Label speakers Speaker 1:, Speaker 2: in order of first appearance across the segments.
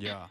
Speaker 1: Ya.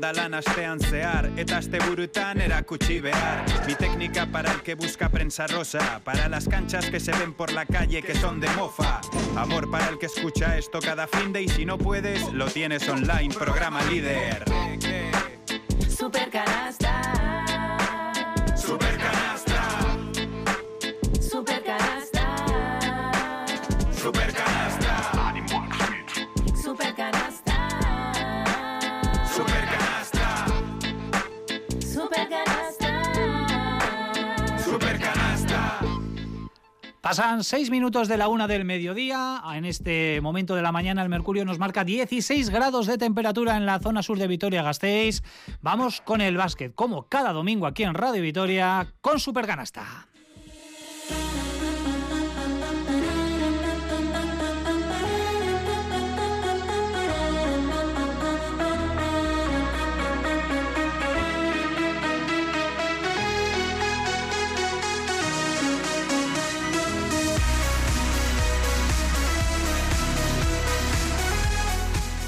Speaker 1: astean zehar Eta asteburutan erakutsi behar. Mi técnica para el que busca prensa rosa Para las canchas que se ven por la calle que son de mofa. Amor para el que escucha esto cada fin de Y si no puedes, lo tienes online, programa líder. Super
Speaker 2: Pasan seis minutos de la una del mediodía. En este momento de la mañana el mercurio nos marca 16 grados de temperatura en la zona sur de Vitoria-Gasteiz. Vamos con el básquet, como cada domingo aquí en Radio Vitoria, con Supercanasta.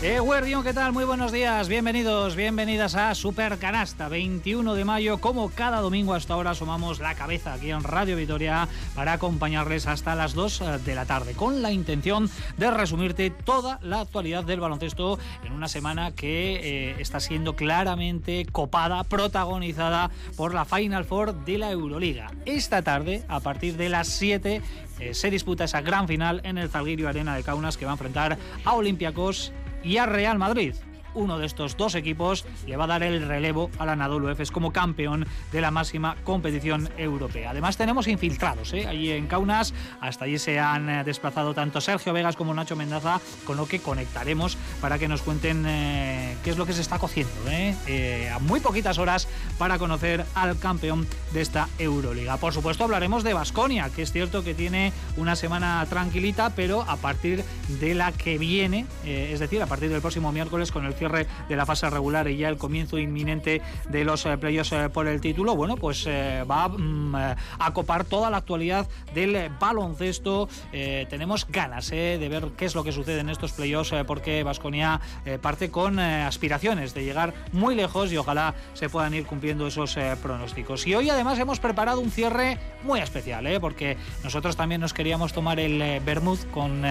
Speaker 2: Eh, Guardión, ¿qué tal? Muy buenos días, bienvenidos, bienvenidas a Super Canasta, 21 de mayo. Como cada domingo hasta ahora asomamos la cabeza aquí en Radio Vitoria para acompañarles hasta las 2 de la tarde, con la intención de resumirte toda la actualidad del baloncesto en una semana que eh, está siendo claramente copada, protagonizada por la Final Four de la Euroliga. Esta tarde, a partir de las 7, eh, se disputa esa gran final en el Zalgirio Arena de Kaunas que va a enfrentar a Olympiacos y a Real Madrid. Uno de estos dos equipos le va a dar el relevo al Anadolu Efes como campeón de la máxima competición europea. Además tenemos infiltrados ¿eh? allí en Kaunas, hasta allí se han eh, desplazado tanto Sergio Vegas como Nacho Mendaza, con lo que conectaremos para que nos cuenten eh, qué es lo que se está cociendo. ¿eh? Eh, a muy poquitas horas para conocer al campeón de esta Euroliga. Por supuesto hablaremos de Basconia, que es cierto que tiene una semana tranquilita, pero a partir de la que viene, eh, es decir, a partir del próximo miércoles con el de la fase regular y ya el comienzo inminente de los eh, playoffs eh, por el título, bueno, pues eh, va mm, a copar toda la actualidad del baloncesto. Tenemos ganas de ver qué es lo que sucede en estos playoffs, porque Vasconia parte con aspiraciones de llegar muy lejos y ojalá se puedan ir cumpliendo esos pronósticos. Y hoy además hemos preparado un cierre muy especial, porque nosotros también nos queríamos tomar el vermouth con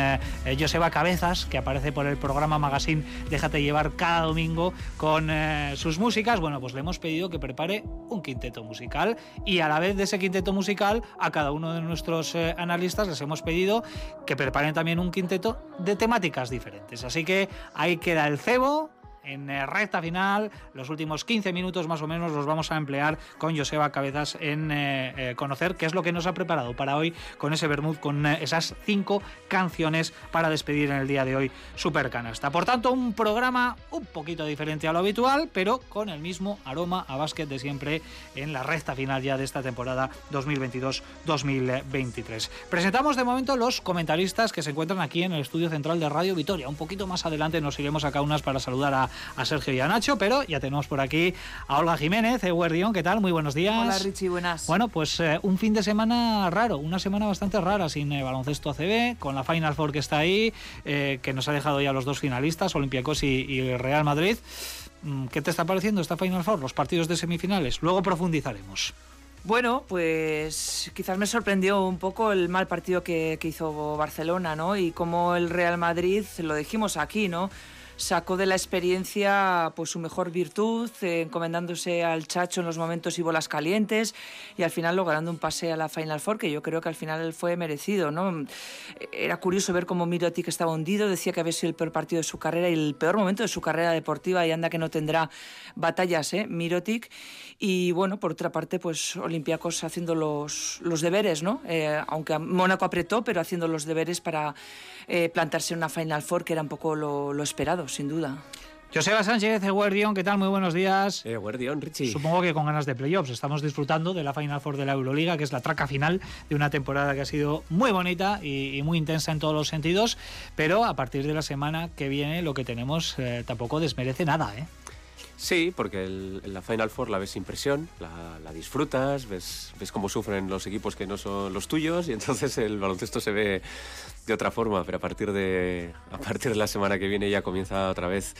Speaker 2: Joseba Cabezas, que aparece por el programa Magazine Déjate llevar cada domingo con eh, sus músicas. Bueno, pues le hemos pedido que prepare un quinteto musical y a la vez de ese quinteto musical a cada uno de nuestros eh, analistas les hemos pedido que preparen también un quinteto de temáticas diferentes. Así que ahí queda el cebo en eh, recta final, los últimos 15 minutos más o menos los vamos a emplear con Joseba Cabezas en eh, eh, conocer qué es lo que nos ha preparado para hoy con ese vermouth, con esas cinco canciones para despedir en el día de hoy Super Canasta. Por tanto, un programa un poquito diferente a lo habitual, pero con el mismo aroma a básquet de siempre en la recta final ya de esta temporada 2022-2023. Presentamos de momento los comentaristas que se encuentran aquí en el estudio central de Radio Vitoria. Un poquito más adelante nos iremos a Kaunas para saludar a, a Sergio y a Nacho, pero ya tenemos por aquí a Olga Jiménez, Eguardión, ¿qué tal? Muy buenos días.
Speaker 3: Hola Richie, buenas.
Speaker 2: Bueno, pues eh, un fin de semana raro, una semana bastante rara sin eh, baloncesto ACB, con la Final Four que está ahí, eh, que nos ha dejado ya los dos finalistas, Olympiacos y, y Real Madrid. Mm, ¿Qué te está pareciendo esta Final Four, los partidos de semifinales? Luego profundizaremos.
Speaker 3: Bueno, pues quizás me sorprendió un poco el mal partido que, que hizo Barcelona, ¿no? Y cómo el Real Madrid, lo dijimos aquí, ¿no? Sacó de la experiencia pues su mejor virtud, eh, encomendándose al Chacho en los momentos y bolas calientes y al final logrando un pase a la Final Four que yo creo que al final fue merecido, ¿no? Era curioso ver cómo Mirotic estaba hundido, decía que había sido el peor partido de su carrera y el peor momento de su carrera deportiva y anda que no tendrá batallas, ¿eh? Mirotic y bueno, por otra parte, pues Olympiacos haciendo los, los deberes, ¿no? Eh, aunque Mónaco apretó, pero haciendo los deberes para eh, plantarse en una Final Four que era un poco lo, lo esperado, sin duda.
Speaker 2: Joseba Sánchez, Guardión, ¿qué tal? Muy buenos días.
Speaker 4: Eh, Guardión, Richie.
Speaker 2: Supongo que con ganas de playoffs. Estamos disfrutando de la Final Four de la Euroliga, que es la traca final de una temporada que ha sido muy bonita y, muy intensa en todos los sentidos. Pero a partir de la semana que viene, lo que tenemos eh, tampoco desmerece nada, ¿eh?
Speaker 4: Sí, porque la Final Four la ves sin presión, la, disfrutas, ves, ves cómo sufren los equipos que no son los tuyos y entonces el baloncesto se ve de otra forma, pero a partir de, a partir de la semana que viene ya comienza otra vez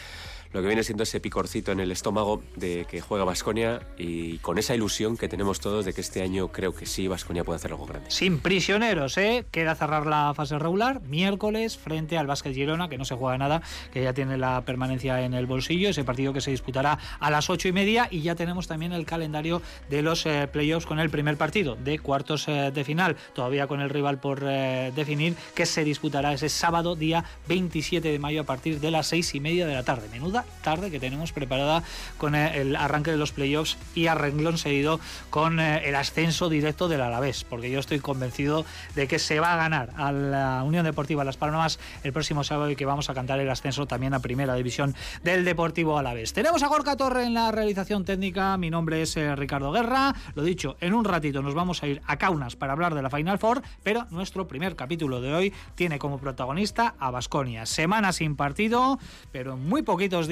Speaker 4: lo que viene siendo ese picorcito en el estómago de que juega Vasconia y con esa ilusión que tenemos todos de que este año creo que sí, Vasconia puede hacer algo grande.
Speaker 2: Sin prisioneros, ¿eh? Queda cerrar la fase regular miércoles frente al Vázquez Girona, que no se juega nada, que ya tiene la permanencia en el bolsillo, ese partido que se disputará a las ocho y media y ya tenemos también el calendario de los eh, playoffs con el primer partido de cuartos eh, de final, todavía con el rival por eh, definir, que se disputará ese sábado día 27 de mayo a partir de las seis y media de la tarde. Menuda tarde que tenemos preparada con el arranque de los playoffs y a renglón seguido con eh, el ascenso directo del Alavés, porque yo estoy convencido de que se va a ganar a la Unión Deportiva Las Palmas el próximo sábado y que vamos a cantar el ascenso también a Primera División del Deportivo Alavés. Tenemos a Gorka Torre en la realización técnica, mi nombre es eh, Ricardo Guerra, lo dicho, en un ratito nos vamos a ir a Kaunas para hablar de la Final Four, pero nuestro primer capítulo de hoy tiene como protagonista a Basconia. Semana sin partido, pero en muy poquitos días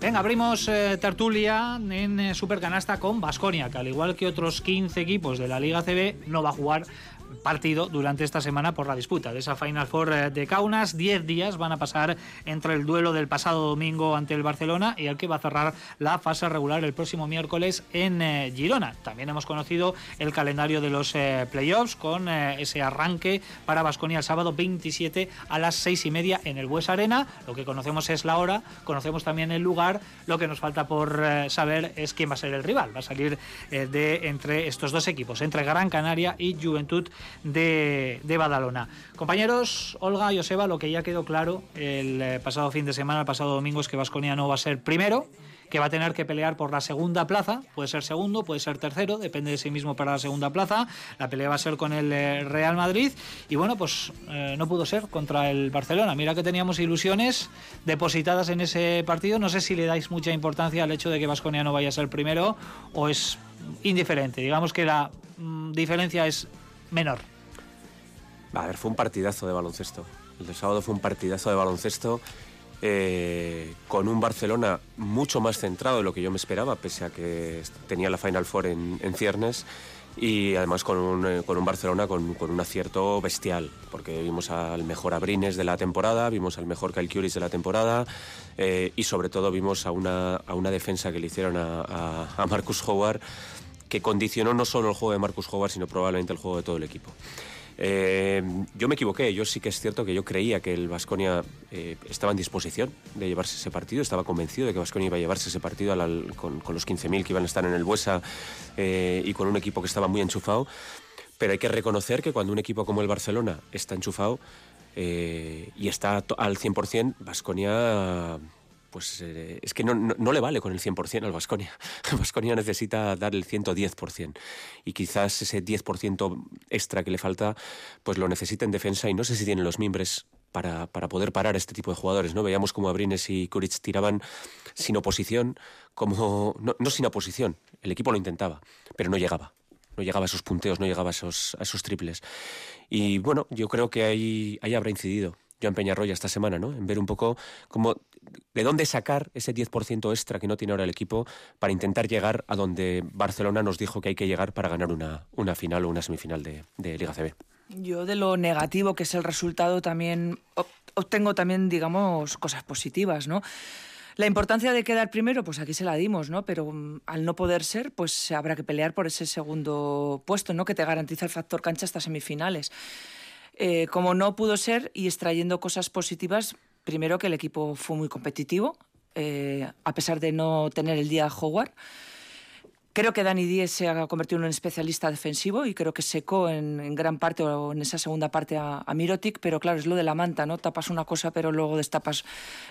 Speaker 2: Venga, abrimos eh, tertulia en eh, Supercanasta con Basconia, que al igual que otros 15 equipos de la Liga CB, no va a jugar partido durante esta semana por la disputa de esa Final Four eh, de Kaunas. Diez días van a pasar entre el duelo del pasado domingo ante el Barcelona y el que va a cerrar la fase regular el próximo miércoles en eh, Girona. También hemos conocido el calendario de los eh, playoffs con ese arranque para Basconia el sábado 27 a las seis y media en el Bues Arena. Lo que conocemos es la hora, conocemos también el lugar. Lo que nos falta por saber es quién va a ser el rival. Va a salir de entre estos dos equipos, entre Gran Canaria y Juventud de, Badalona. Compañeros, Olga, Joseba, lo que ya quedó claro el eh, pasado fin de semana, el pasado domingo, es que Vasconia no va a ser primero, que va a tener que pelear por la segunda plaza, puede ser segundo, puede ser tercero, depende de sí mismo para la segunda plaza, la pelea va a ser con el eh, Real Madrid. Y bueno, pues eh, no pudo ser contra el Barcelona. Mira que teníamos ilusiones depositadas en ese partido, no sé si le dais mucha importancia al hecho de que Vasconia no vaya a ser primero o es indiferente, digamos que la mm, diferencia es menor.
Speaker 4: A ver, fue un partidazo de baloncesto. El sábado fue un partidazo de baloncesto eh, con un Barcelona mucho más centrado de lo que yo me esperaba, pese a que tenía la Final Four en, ciernes y además con un, eh, con un Barcelona con, un acierto bestial, porque vimos al mejor Abrines de la temporada, vimos al mejor Calcuris de la temporada eh, y sobre todo vimos a una, defensa que le hicieron a Marcus Howard que condicionó no solo el juego de Marcus Howard, sino probablemente el juego de todo el equipo. Eh, yo me equivoqué, yo sí que es cierto que yo creía que el Vasconia eh, estaba en disposición de llevarse ese partido, estaba convencido de que Vasconia iba a llevarse ese partido con, los 15.000 que iban a estar en el Buesa eh, y con un equipo que estaba muy enchufado, pero hay que reconocer que cuando un equipo como el Barcelona está enchufado y está al 100%, Vasconia pues eh, es que no, le vale con el 100% al Vasconia. Vasconia necesita dar el 110%. Y quizás ese 10% extra que le falta, pues lo necesita en defensa y no sé si tienen los mimbres para, para poder parar este tipo de jugadores. ¿no? Veíamos como Abrines y Kuric tiraban sin oposición, como no, sin oposición, el equipo lo intentaba, pero no llegaba. No llegaba a esos punteos, no llegaba a esos, a esos triples. Y bueno, yo creo que ahí, ahí habrá incidido Joan Peñarroya esta semana, ¿no? En ver un poco cómo, de dónde sacar ese 10% extra que no tiene ahora el equipo para intentar llegar a donde Barcelona nos dijo que hay que llegar para ganar una, una final o una semifinal de, de Liga CB.
Speaker 3: Yo de lo negativo que es el resultado también obtengo también, digamos, cosas positivas, ¿no? La importancia de quedar primero, pues aquí se la dimos, ¿no? Pero mm, al no poder ser, pues habrá que pelear por ese segundo puesto, ¿no? Que te garantiza el factor cancha hasta semifinales. Eh, como no pudo ser y extrayendo cosas positivas, primero que el equipo fue muy competitivo, eh, a pesar de no tener el día Howard. Creo que Dani Díez se ha convertido en un especialista defensivo y creo que secó en, gran parte o en esa segunda parte a, Mirotic, pero claro, es lo de la manta, ¿no? Tapas una cosa, pero luego destapas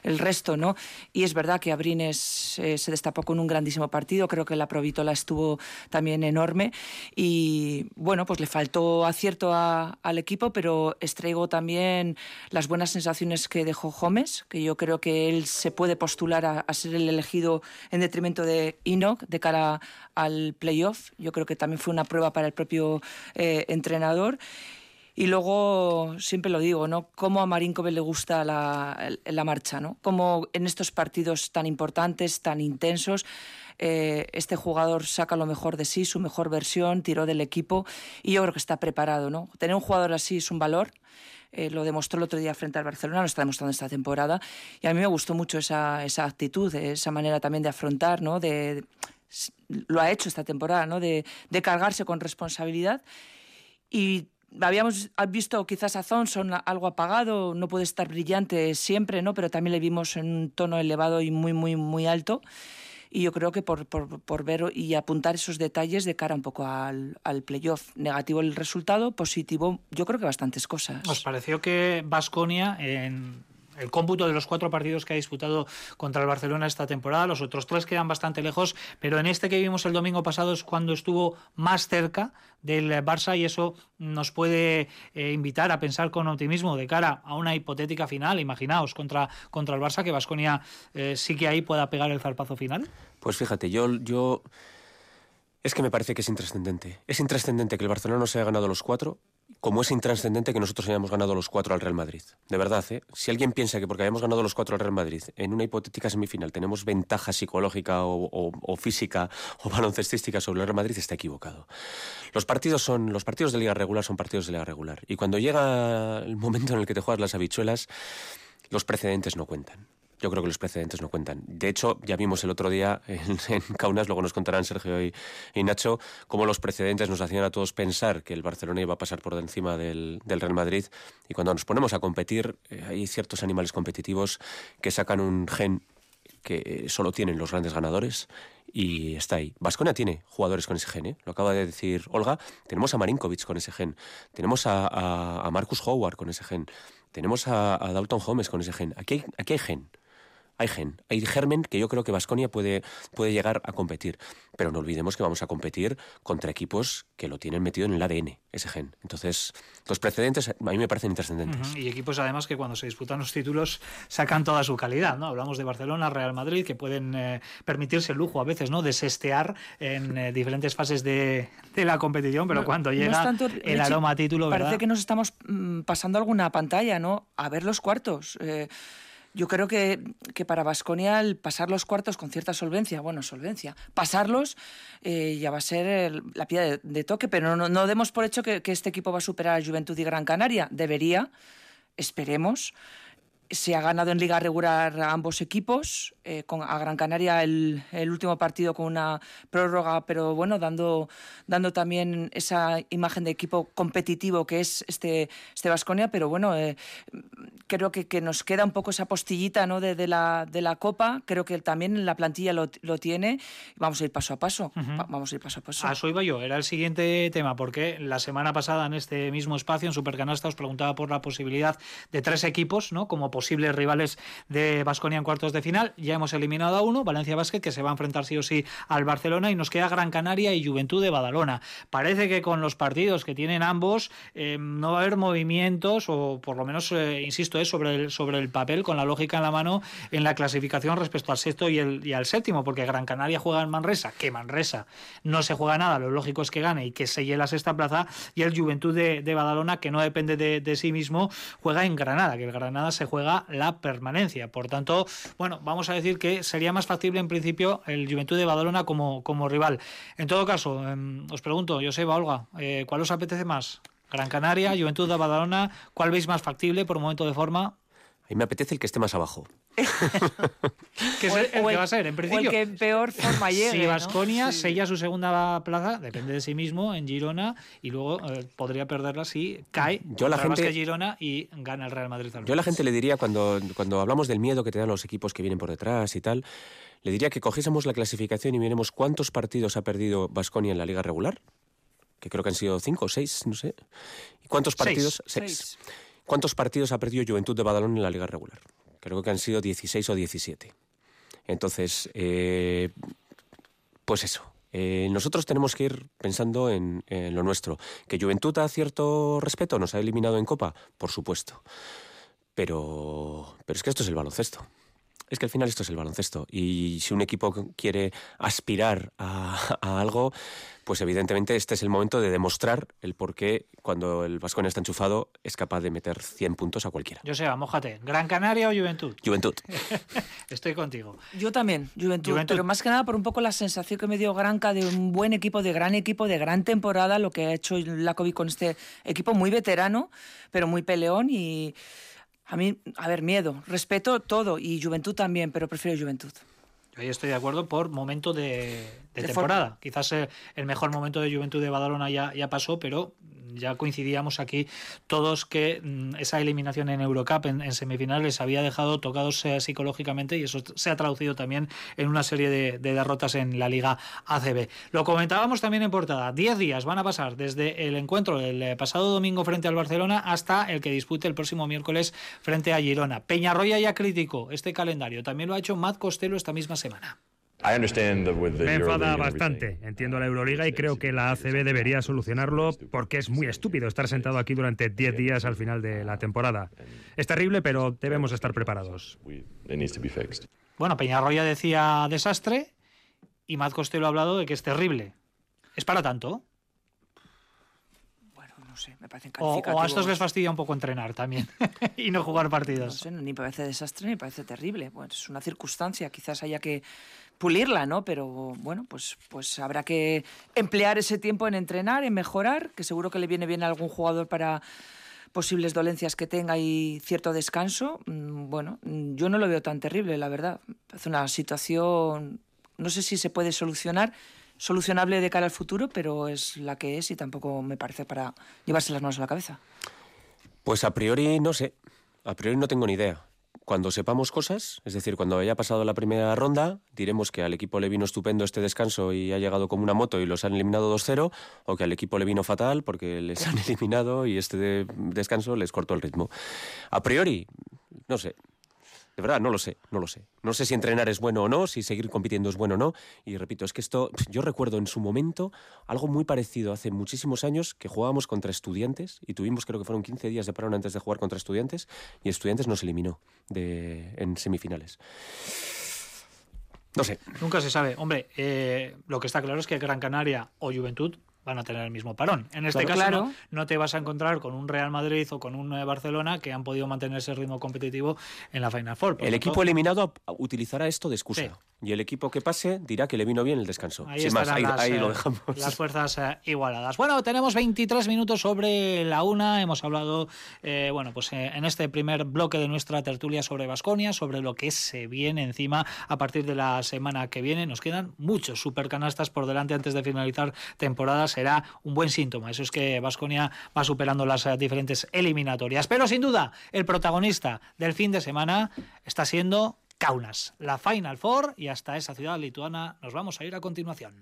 Speaker 3: el resto, ¿no? Y es verdad que Abrines eh, se destapó con un grandísimo partido, creo que la Provítola estuvo también enorme y bueno, pues le faltó acierto al equipo, pero extraigo también las buenas sensaciones que dejó Gómez, que yo creo que él se puede postular a, a ser el elegido en detrimento de Enoch de cara al playoff. Yo creo que también fue una prueba para el propio eh, entrenador. Y luego, siempre lo digo, ¿no? Cómo a Marínkove le gusta la, la, marcha, ¿no? Cómo en estos partidos tan importantes, tan intensos, eh, este jugador saca lo mejor de sí, su mejor versión, tiró del equipo y yo creo que está preparado, ¿no? Tener un jugador así es un valor. Eh, lo demostró el otro día frente al Barcelona, lo está demostrando esta temporada. Y a mí me gustó mucho esa, esa actitud, esa manera también de afrontar, ¿no? de lo ha hecho esta temporada, ¿no? De, cargarse con responsabilidad. Y habíamos visto quizás a Thompson algo apagado, no puede estar brillante siempre, ¿no? Pero también le vimos en un tono elevado y muy, muy, muy alto. Y yo creo que por, por, ver y apuntar esos detalles de cara un poco al, al playoff. Negativo el resultado, positivo, yo creo que bastantes cosas.
Speaker 2: ¿Os pareció que Vasconia en el cómputo de los cuatro partidos que ha disputado contra el Barcelona esta temporada. Los otros tres quedan bastante lejos, pero en este que vimos el domingo pasado es cuando estuvo más cerca del Barça y eso nos puede eh, invitar a pensar con optimismo de cara a una hipotética final. Imaginaos contra, contra el Barça que Vasconia eh, sí que ahí pueda pegar el zarpazo final.
Speaker 4: Pues fíjate, yo, yo es que me parece que es intrascendente. Es intrascendente que el Barcelona no se haya ganado los cuatro como es intrascendente que nosotros hayamos ganado los cuatro al Real Madrid. De verdad, ¿eh? si alguien piensa que porque hayamos ganado los cuatro al Real Madrid en una hipotética semifinal tenemos ventaja psicológica o, física o baloncestística sobre el Real Madrid, está equivocado. Los partidos, son, los partidos de liga regular son partidos de liga regular. Y cuando llega el momento en el que te juegas las habichuelas, los precedentes no cuentan yo creo que los precedentes no cuentan. De hecho, ya vimos el otro día en, Kaunas, luego nos contarán Sergio y, Nacho, cómo los precedentes nos hacían a todos pensar que el Barcelona iba a pasar por encima del, Real Madrid. Y cuando nos ponemos a competir, eh, hay ciertos animales competitivos que sacan un gen que solo tienen los grandes ganadores y está ahí. Vasconia tiene jugadores con ese gen, ¿eh? lo acaba de decir Olga. Tenemos a Marinkovic con ese gen, tenemos a, Marcus Howard con ese gen, tenemos a, Dalton Holmes con ese gen. Aquí aquí hay gen hay gen, hay germen que yo creo que Vasconia puede, puede llegar a competir. Pero no olvidemos que vamos a competir contra equipos que lo tienen metido en el ADN, ese gen. Entonces, los precedentes a mí me parecen intrascendentes.
Speaker 2: Y equipos además que cuando se disputan los títulos sacan toda su calidad, ¿no? Hablamos de Barcelona, Real Madrid, que pueden eh, permitirse el lujo a veces, ¿no? De sestear en eh, diferentes fases de, la competición, pero cuando llega el aroma a título,
Speaker 3: Parece que nos estamos mm, pasando alguna pantalla, ¿no? A ver los cuartos. Eh, yo creo que, que para Vasconia el pasar los cuartos con cierta solvencia, bueno, solvencia, pasarlos eh, ya va a ser la piedra de, toque, pero no, no, demos por hecho que, que, este equipo va a superar a Juventud y Gran Canaria. Debería, esperemos. Se ha ganado en liga regular a ambos equipos, eh, con, a Gran Canaria el, el, último partido con una prórroga, pero bueno, dando, dando también esa imagen de equipo competitivo que es este, este Vasconia, pero bueno, eh, creo que, que, nos queda un poco esa postillita ¿no? de, de, la, de la Copa, creo que también la plantilla lo, lo tiene, vamos a ir paso a paso, vamos a ir paso a paso.
Speaker 2: A eso iba yo, era el siguiente tema, porque la semana pasada en este mismo espacio, en Supercanasta, os preguntaba por la posibilidad de tres equipos, ¿no? como posibles rivales de Vasconia en cuartos de final, ya hemos eliminado a uno, Valencia Basket, que se va a enfrentar sí o sí al Barcelona, y nos queda Gran Canaria y Juventud de Badalona. Parece que con los partidos que tienen ambos eh, no va a haber movimientos, o por lo menos, eh, insisto, es sobre, el, sobre el papel, con la lógica en la mano, en la clasificación respecto al sexto y, el, y al séptimo, porque Gran Canaria juega en Manresa, que Manresa no se juega nada, lo lógico es que gane y que selle la sexta plaza, y el Juventud de, Badalona, que no depende de, de sí mismo, juega en Granada, que el Granada se juega la permanencia. Por tanto, bueno, vamos a decir que sería más factible en principio el Juventud de Badalona como, como rival. En todo caso, em, os pregunto, Joseba, Olga, eh, ¿cuál os apetece más? Gran Canaria, Juventud de Badalona, ¿cuál veis más factible por un momento de forma?
Speaker 4: A mí me apetece el que esté más abajo.
Speaker 2: que es el, que va a ser, en principio.
Speaker 3: O el que en peor forma llegue.
Speaker 2: Si Vasconia sella su segunda plaza, depende de sí mismo, en Girona, y luego eh, podría perderla si cae
Speaker 4: yo la gente,
Speaker 2: que Girona y gana el Real Madrid.
Speaker 4: Yo a la gente le diría, cuando, cuando hablamos del miedo que te dan los equipos que vienen por detrás y tal, le diría que cogiésemos la clasificación y miremos cuántos partidos ha perdido Vasconia en la liga regular, que creo que han sido cinco o seis, no sé. ¿Y cuántos partidos?
Speaker 2: Seis.
Speaker 4: ¿Cuántos partidos ha perdido Juventud de Badalón en la liga regular? Creo que han sido 16 o 17. Entonces, eh, pues eso. Eh, nosotros tenemos que ir pensando en, lo nuestro. ¿Que Juventud a cierto respeto nos ha eliminado en Copa? Por supuesto. Pero, pero es que esto es el baloncesto. Es que al final esto es el baloncesto y si un equipo quiere aspirar a, a algo, pues evidentemente este es el momento de demostrar el por qué cuando el Vascón está enchufado es capaz de meter 100 puntos a cualquiera.
Speaker 2: Yo sé, mojate. ¿Gran Canaria o Juventud?
Speaker 4: Juventud.
Speaker 2: Estoy contigo.
Speaker 3: Yo también, Juventud, Juventud, pero más que nada por un poco la sensación que me dio Granca de un buen equipo, de gran equipo, de gran temporada, lo que ha hecho Lakovic con este equipo muy veterano, pero muy peleón y a mí, a ver, miedo, respeto todo y Juventud también, pero prefiero Juventud.
Speaker 2: Yo ahí estoy de acuerdo por momento de, de, de temporada. Forma. Quizás el mejor momento de Juventud de Badalona ya, ya pasó, pero ya coincidíamos aquí todos que mm, esa eliminación en Eurocup en, semifinales había dejado tocados psicológicamente y eso se ha traducido también en una serie de, de, derrotas en la Liga ACB. Lo comentábamos también en portada. Diez días van a pasar desde el encuentro del eh, pasado domingo frente al Barcelona hasta el que dispute el próximo miércoles frente a Girona. Peñarroya ya criticó este calendario. También lo ha hecho Matt Costello esta misma semana.
Speaker 5: Me enfada bastante. Entiendo la Euroliga y creo que la ACB debería solucionarlo porque es muy estúpido estar sentado aquí durante 10 días al final de la temporada. Es terrible, pero debemos estar preparados.
Speaker 2: Bueno, Peñarroya decía desastre y Matt Costello ha hablado de que es terrible. ¿Es para tanto?
Speaker 3: Bueno, no sé, me parecen
Speaker 2: o, o, a estos les fastidia un poco entrenar también y no jugar partidos.
Speaker 3: No sé, ni parece desastre ni parece terrible. Bueno, es una circunstancia, quizás haya que pulirla, ¿no? Pero bueno, pues, pues habrá que emplear ese tiempo en entrenar, en mejorar, que seguro que le viene bien a algún jugador para posibles dolencias que tenga y cierto descanso. Bueno, yo no lo veo tan terrible, la verdad. Es una situación, no sé si se puede solucionar, solucionable de cara al futuro, pero es la que es y tampoco me parece para llevarse las manos a la cabeza.
Speaker 4: Pues a priori no sé, a priori no tengo ni idea cuando sepamos cosas, es decir, cuando haya pasado la primera ronda, diremos que al equipo le vino estupendo este descanso y ha llegado como una moto y los han eliminado 2-0, o que al equipo le vino fatal porque les han eliminado y este descanso les cortó el ritmo. A priori, no sé, de verdad, no lo sé, no lo sé. No sé si entrenar es bueno o no, si seguir compitiendo es bueno o no. Y repito, es que esto, yo recuerdo en su momento algo muy parecido hace muchísimos años que jugábamos contra estudiantes y tuvimos, creo que fueron 15 días de parón antes de jugar contra estudiantes y estudiantes nos eliminó de, en semifinales. No sé.
Speaker 2: Nunca se sabe. Hombre, eh, lo que está claro es que Gran Canaria o Juventud van a tener el mismo parón. En este caso
Speaker 3: claro.
Speaker 2: No, no, te vas a encontrar con un Real Madrid o con un Barcelona que han podido mantener ese ritmo competitivo en la Final Four.
Speaker 4: El equipo todo... eliminado utilizará esto de excusa. Sí. Y el equipo que pase dirá que le vino bien el descanso.
Speaker 2: Ahí,
Speaker 4: Sin más, ahí,
Speaker 2: las,
Speaker 4: ahí
Speaker 2: eh,
Speaker 4: lo dejamos.
Speaker 2: Las fuerzas eh, igualadas. Bueno, tenemos 23 minutos sobre la una. Hemos hablado, eh, bueno, pues en este primer bloque de nuestra tertulia sobre Vasconia, sobre lo que se viene encima a partir de la semana que viene. Nos quedan muchos supercanastas por delante antes de finalizar temporada. Será un buen síntoma. Eso es que Vasconia va superando las eh, diferentes eliminatorias. Pero sin duda, el protagonista del fin de semana está siendo Kaunas, la Final Four, y hasta esa ciudad lituana nos vamos a ir a continuación.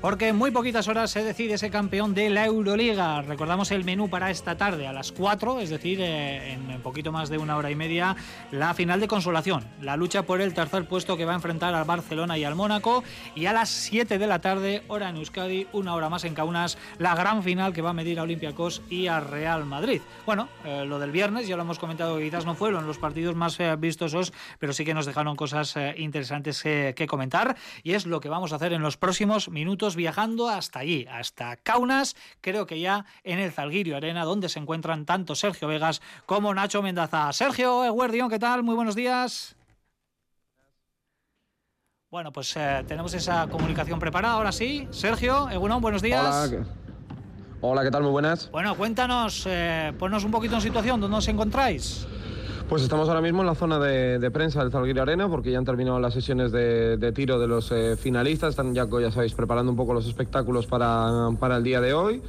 Speaker 2: Porque en muy poquitas horas se decide ese campeón de la Euroliga. Recordamos el menú para esta tarde a las 4, es decir, eh, en un poquito más de una hora y media, la final de consolación. La lucha por el tercer puesto que va a enfrentar al Barcelona y al Mónaco. Y a las 7 de la tarde, hora en Euskadi, una hora más en Kaunas, la gran final que va a medir a Olympiacos y a Real Madrid. Bueno, eh, lo del viernes ya lo hemos comentado que quizás no fueron los partidos más eh, vistosos, pero sí que nos dejaron cosas eh, interesantes que comentar. Y es lo que vamos a hacer en los próximos minutos viajando hasta allí, hasta Kaunas, creo que ya en el Zalgirio Arena, donde se encuentran tanto Sergio Vegas como Nacho Mendaza. Sergio Eguerdión, ¿qué tal? Muy buenos días. Bueno, pues eh, tenemos esa comunicación preparada ahora sí. Sergio, Egunon, buenos días.
Speaker 6: Hola, Hola, ¿qué tal? Muy buenas.
Speaker 2: Bueno, cuéntanos, eh, ponnos un poquito en situación, ¿dónde os encontráis?
Speaker 6: Pues estamos ahora mismo en la zona de, prensa del Zalguir Arena porque ya han terminado las sesiones de, tiro de los eh, finalistas. Están ya, ya sabéis, preparando un poco los espectáculos para, para el día de hoy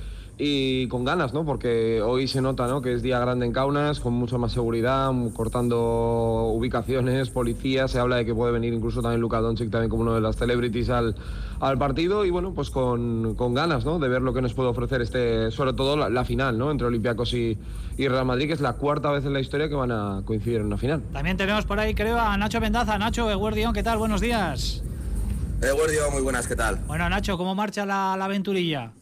Speaker 6: y con ganas, ¿no? Porque hoy se nota, ¿no? Que es día grande en Kaunas, con mucha más seguridad, cortando ubicaciones, policías. Se habla de que puede venir incluso también Luka Doncic también como uno de las celebrities al, al partido y bueno, pues con, con, ganas, ¿no? De ver lo que nos puede ofrecer este, sobre todo la, final, ¿no? Entre Olympiacos y, y, Real Madrid, que es la cuarta vez en la historia que van a coincidir en una final.
Speaker 2: También tenemos por ahí, creo, a Nacho Mendaza. Nacho, Eguardión, ¿qué tal? Buenos días.
Speaker 7: Eguardión, muy buenas, ¿qué tal?
Speaker 2: Bueno, Nacho, ¿cómo marcha la, la aventurilla?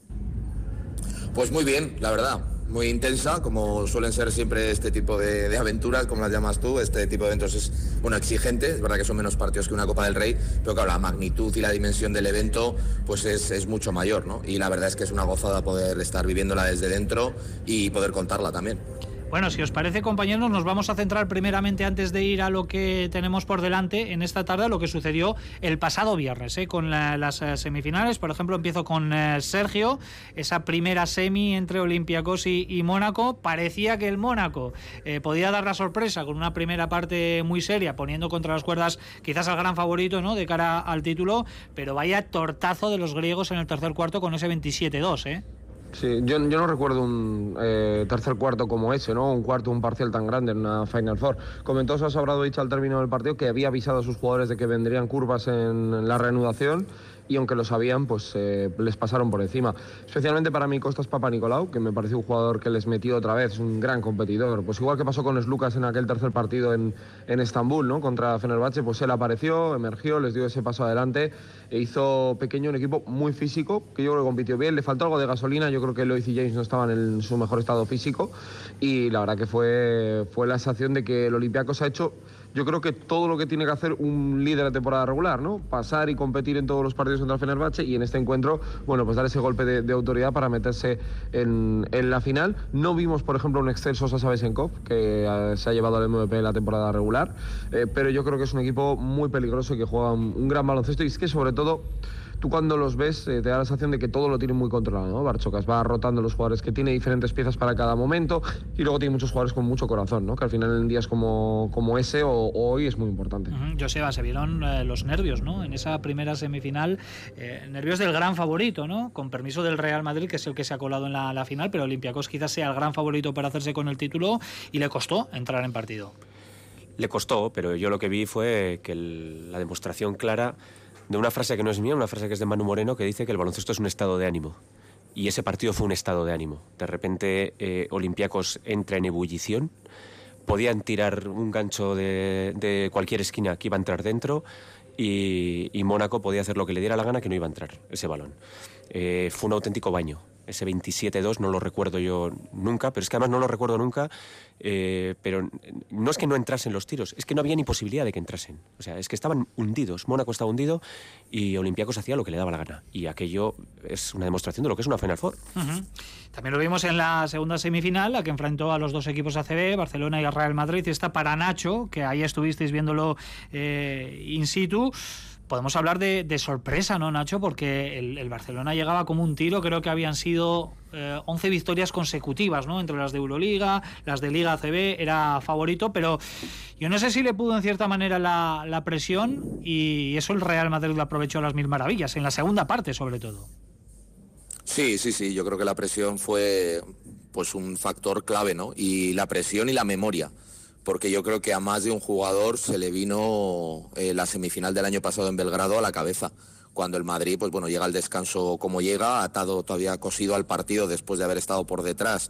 Speaker 7: Pues muy bien, la verdad. Muy intensa, como suelen ser siempre este tipo de, aventuras, como las llamas tú. Este tipo de eventos es bueno, exigente, es verdad que son menos partidos que una Copa del Rey, pero claro, la magnitud y la dimensión del evento pues es, es mucho mayor, ¿no? Y la verdad es que es una gozada poder estar viviéndola desde dentro y poder contarla también.
Speaker 2: Bueno, si os parece, compañeros, nos vamos a centrar primeramente antes de ir a lo que tenemos por delante en esta tarde, lo que sucedió el pasado viernes, ¿eh? con las eh, semifinales. Por ejemplo, empiezo con eh, Sergio, esa primera semi entre Olympiacos y, Mónaco. Parecía que el Mónaco podía dar la sorpresa con una primera parte muy seria, poniendo contra las cuerdas quizás al gran favorito ¿no? de cara al título, pero vaya tortazo de los griegos en el tercer cuarto con ese 27-2. ¿eh?
Speaker 6: Sí, yo, no recuerdo un eh, tercer cuarto como ese, ¿no? Un cuarto, un parcial tan grande en una Final Four. Comentó Sasa dicho al término del partido que había avisado a sus jugadores de que vendrían curvas en la reanudación y aunque lo sabían, pues eh, les pasaron por encima. Especialmente para mí Costas Papa Nicolau, que me parece un jugador que les metió otra vez, un gran competidor. Pues igual que pasó con Lucas en aquel tercer partido en, en Estambul, ¿no? Contra Fenerbahce, pues él apareció, emergió, les dio ese paso adelante e hizo pequeño un equipo muy físico, que yo creo que compitió bien. Le faltó algo de gasolina, yo creo que Lois y James no estaban en su mejor estado físico y la verdad que fue, fue la sensación de que el Olympiacos ha hecho yo creo que todo lo que tiene que hacer un líder de temporada regular, ¿no? Pasar y competir en todos los partidos contra el Fenerbahce y en este encuentro, bueno, pues dar ese golpe de, autoridad para meterse en, la final. No vimos, por ejemplo, un excelso Sasa Besenkov, que eh, se ha llevado al MVP en la temporada regular, eh, pero yo creo que es un equipo muy peligroso y que juega un gran baloncesto y es que sobre todo tú cuando los ves eh, te da la sensación de que todo lo tiene muy controlado, ¿no? Barchocas va rotando los jugadores que tiene diferentes piezas para cada momento y luego tiene muchos jugadores con mucho corazón, ¿no? Que al final en días como, como ese o, hoy es muy importante.
Speaker 2: Joseba, se vieron eh, los nervios, ¿no? En esa primera semifinal, eh, nervios del gran favorito, ¿no? Con permiso del Real Madrid, que es el que se ha colado en la, final, pero Olympiacos quizás sea el gran favorito para hacerse con el título y le costó entrar en partido.
Speaker 4: Le costó, pero yo lo que vi fue que la demostración clara de una frase que no es mía, una frase que es de Manu Moreno, que dice que el baloncesto es un estado de ánimo. Y ese partido fue un estado de ánimo. De repente, eh, entra en ebullición. Podían tirar un gancho de, cualquier esquina que iba a entrar dentro y, Mónaco podía hacer lo que le diera la gana que no iba a entrar ese balón. Eh, fue un auténtico baño ese 27-2 no lo recuerdo yo nunca, pero es que además no lo recuerdo nunca, eh, pero no es que no entrasen los tiros, es que no había ni posibilidad de que entrasen. O sea, es que estaban hundidos, Mónaco estaba hundido y Olympiacos hacía lo que le daba la gana. Y aquello es una demostración de lo que es una Final Four.
Speaker 2: También lo vimos en la segunda semifinal, la que enfrentó a los dos equipos ACB, Barcelona y Real Madrid, y está para Nacho, que ahí estuvisteis viéndolo eh, in situ podemos hablar de, sorpresa, ¿no, Nacho? Porque el, Barcelona llegaba como un tiro, creo que habían sido 11 eh, victorias consecutivas, ¿no? Entre las de Euroliga, las de Liga ACB, era favorito, pero yo no sé si le pudo en cierta manera la, presión y eso el Real Madrid lo aprovechó a las mil maravillas, en la segunda parte sobre todo.
Speaker 7: Sí, sí, sí, yo creo que la presión fue pues un factor clave, ¿no? Y la presión y la memoria porque yo creo que a más de un jugador se le vino eh, la semifinal del año pasado en Belgrado a la cabeza. Cuando el Madrid, pues bueno, llega al descanso como llega, atado todavía cosido al partido después de haber estado por detrás.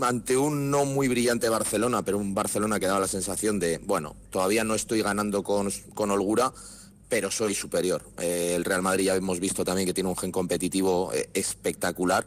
Speaker 7: Ante un no muy brillante Barcelona, pero un Barcelona que daba la sensación de, bueno, todavía no estoy ganando con, con holgura, pero soy superior. Eh, el Real Madrid ya hemos visto también que tiene un gen competitivo eh, espectacular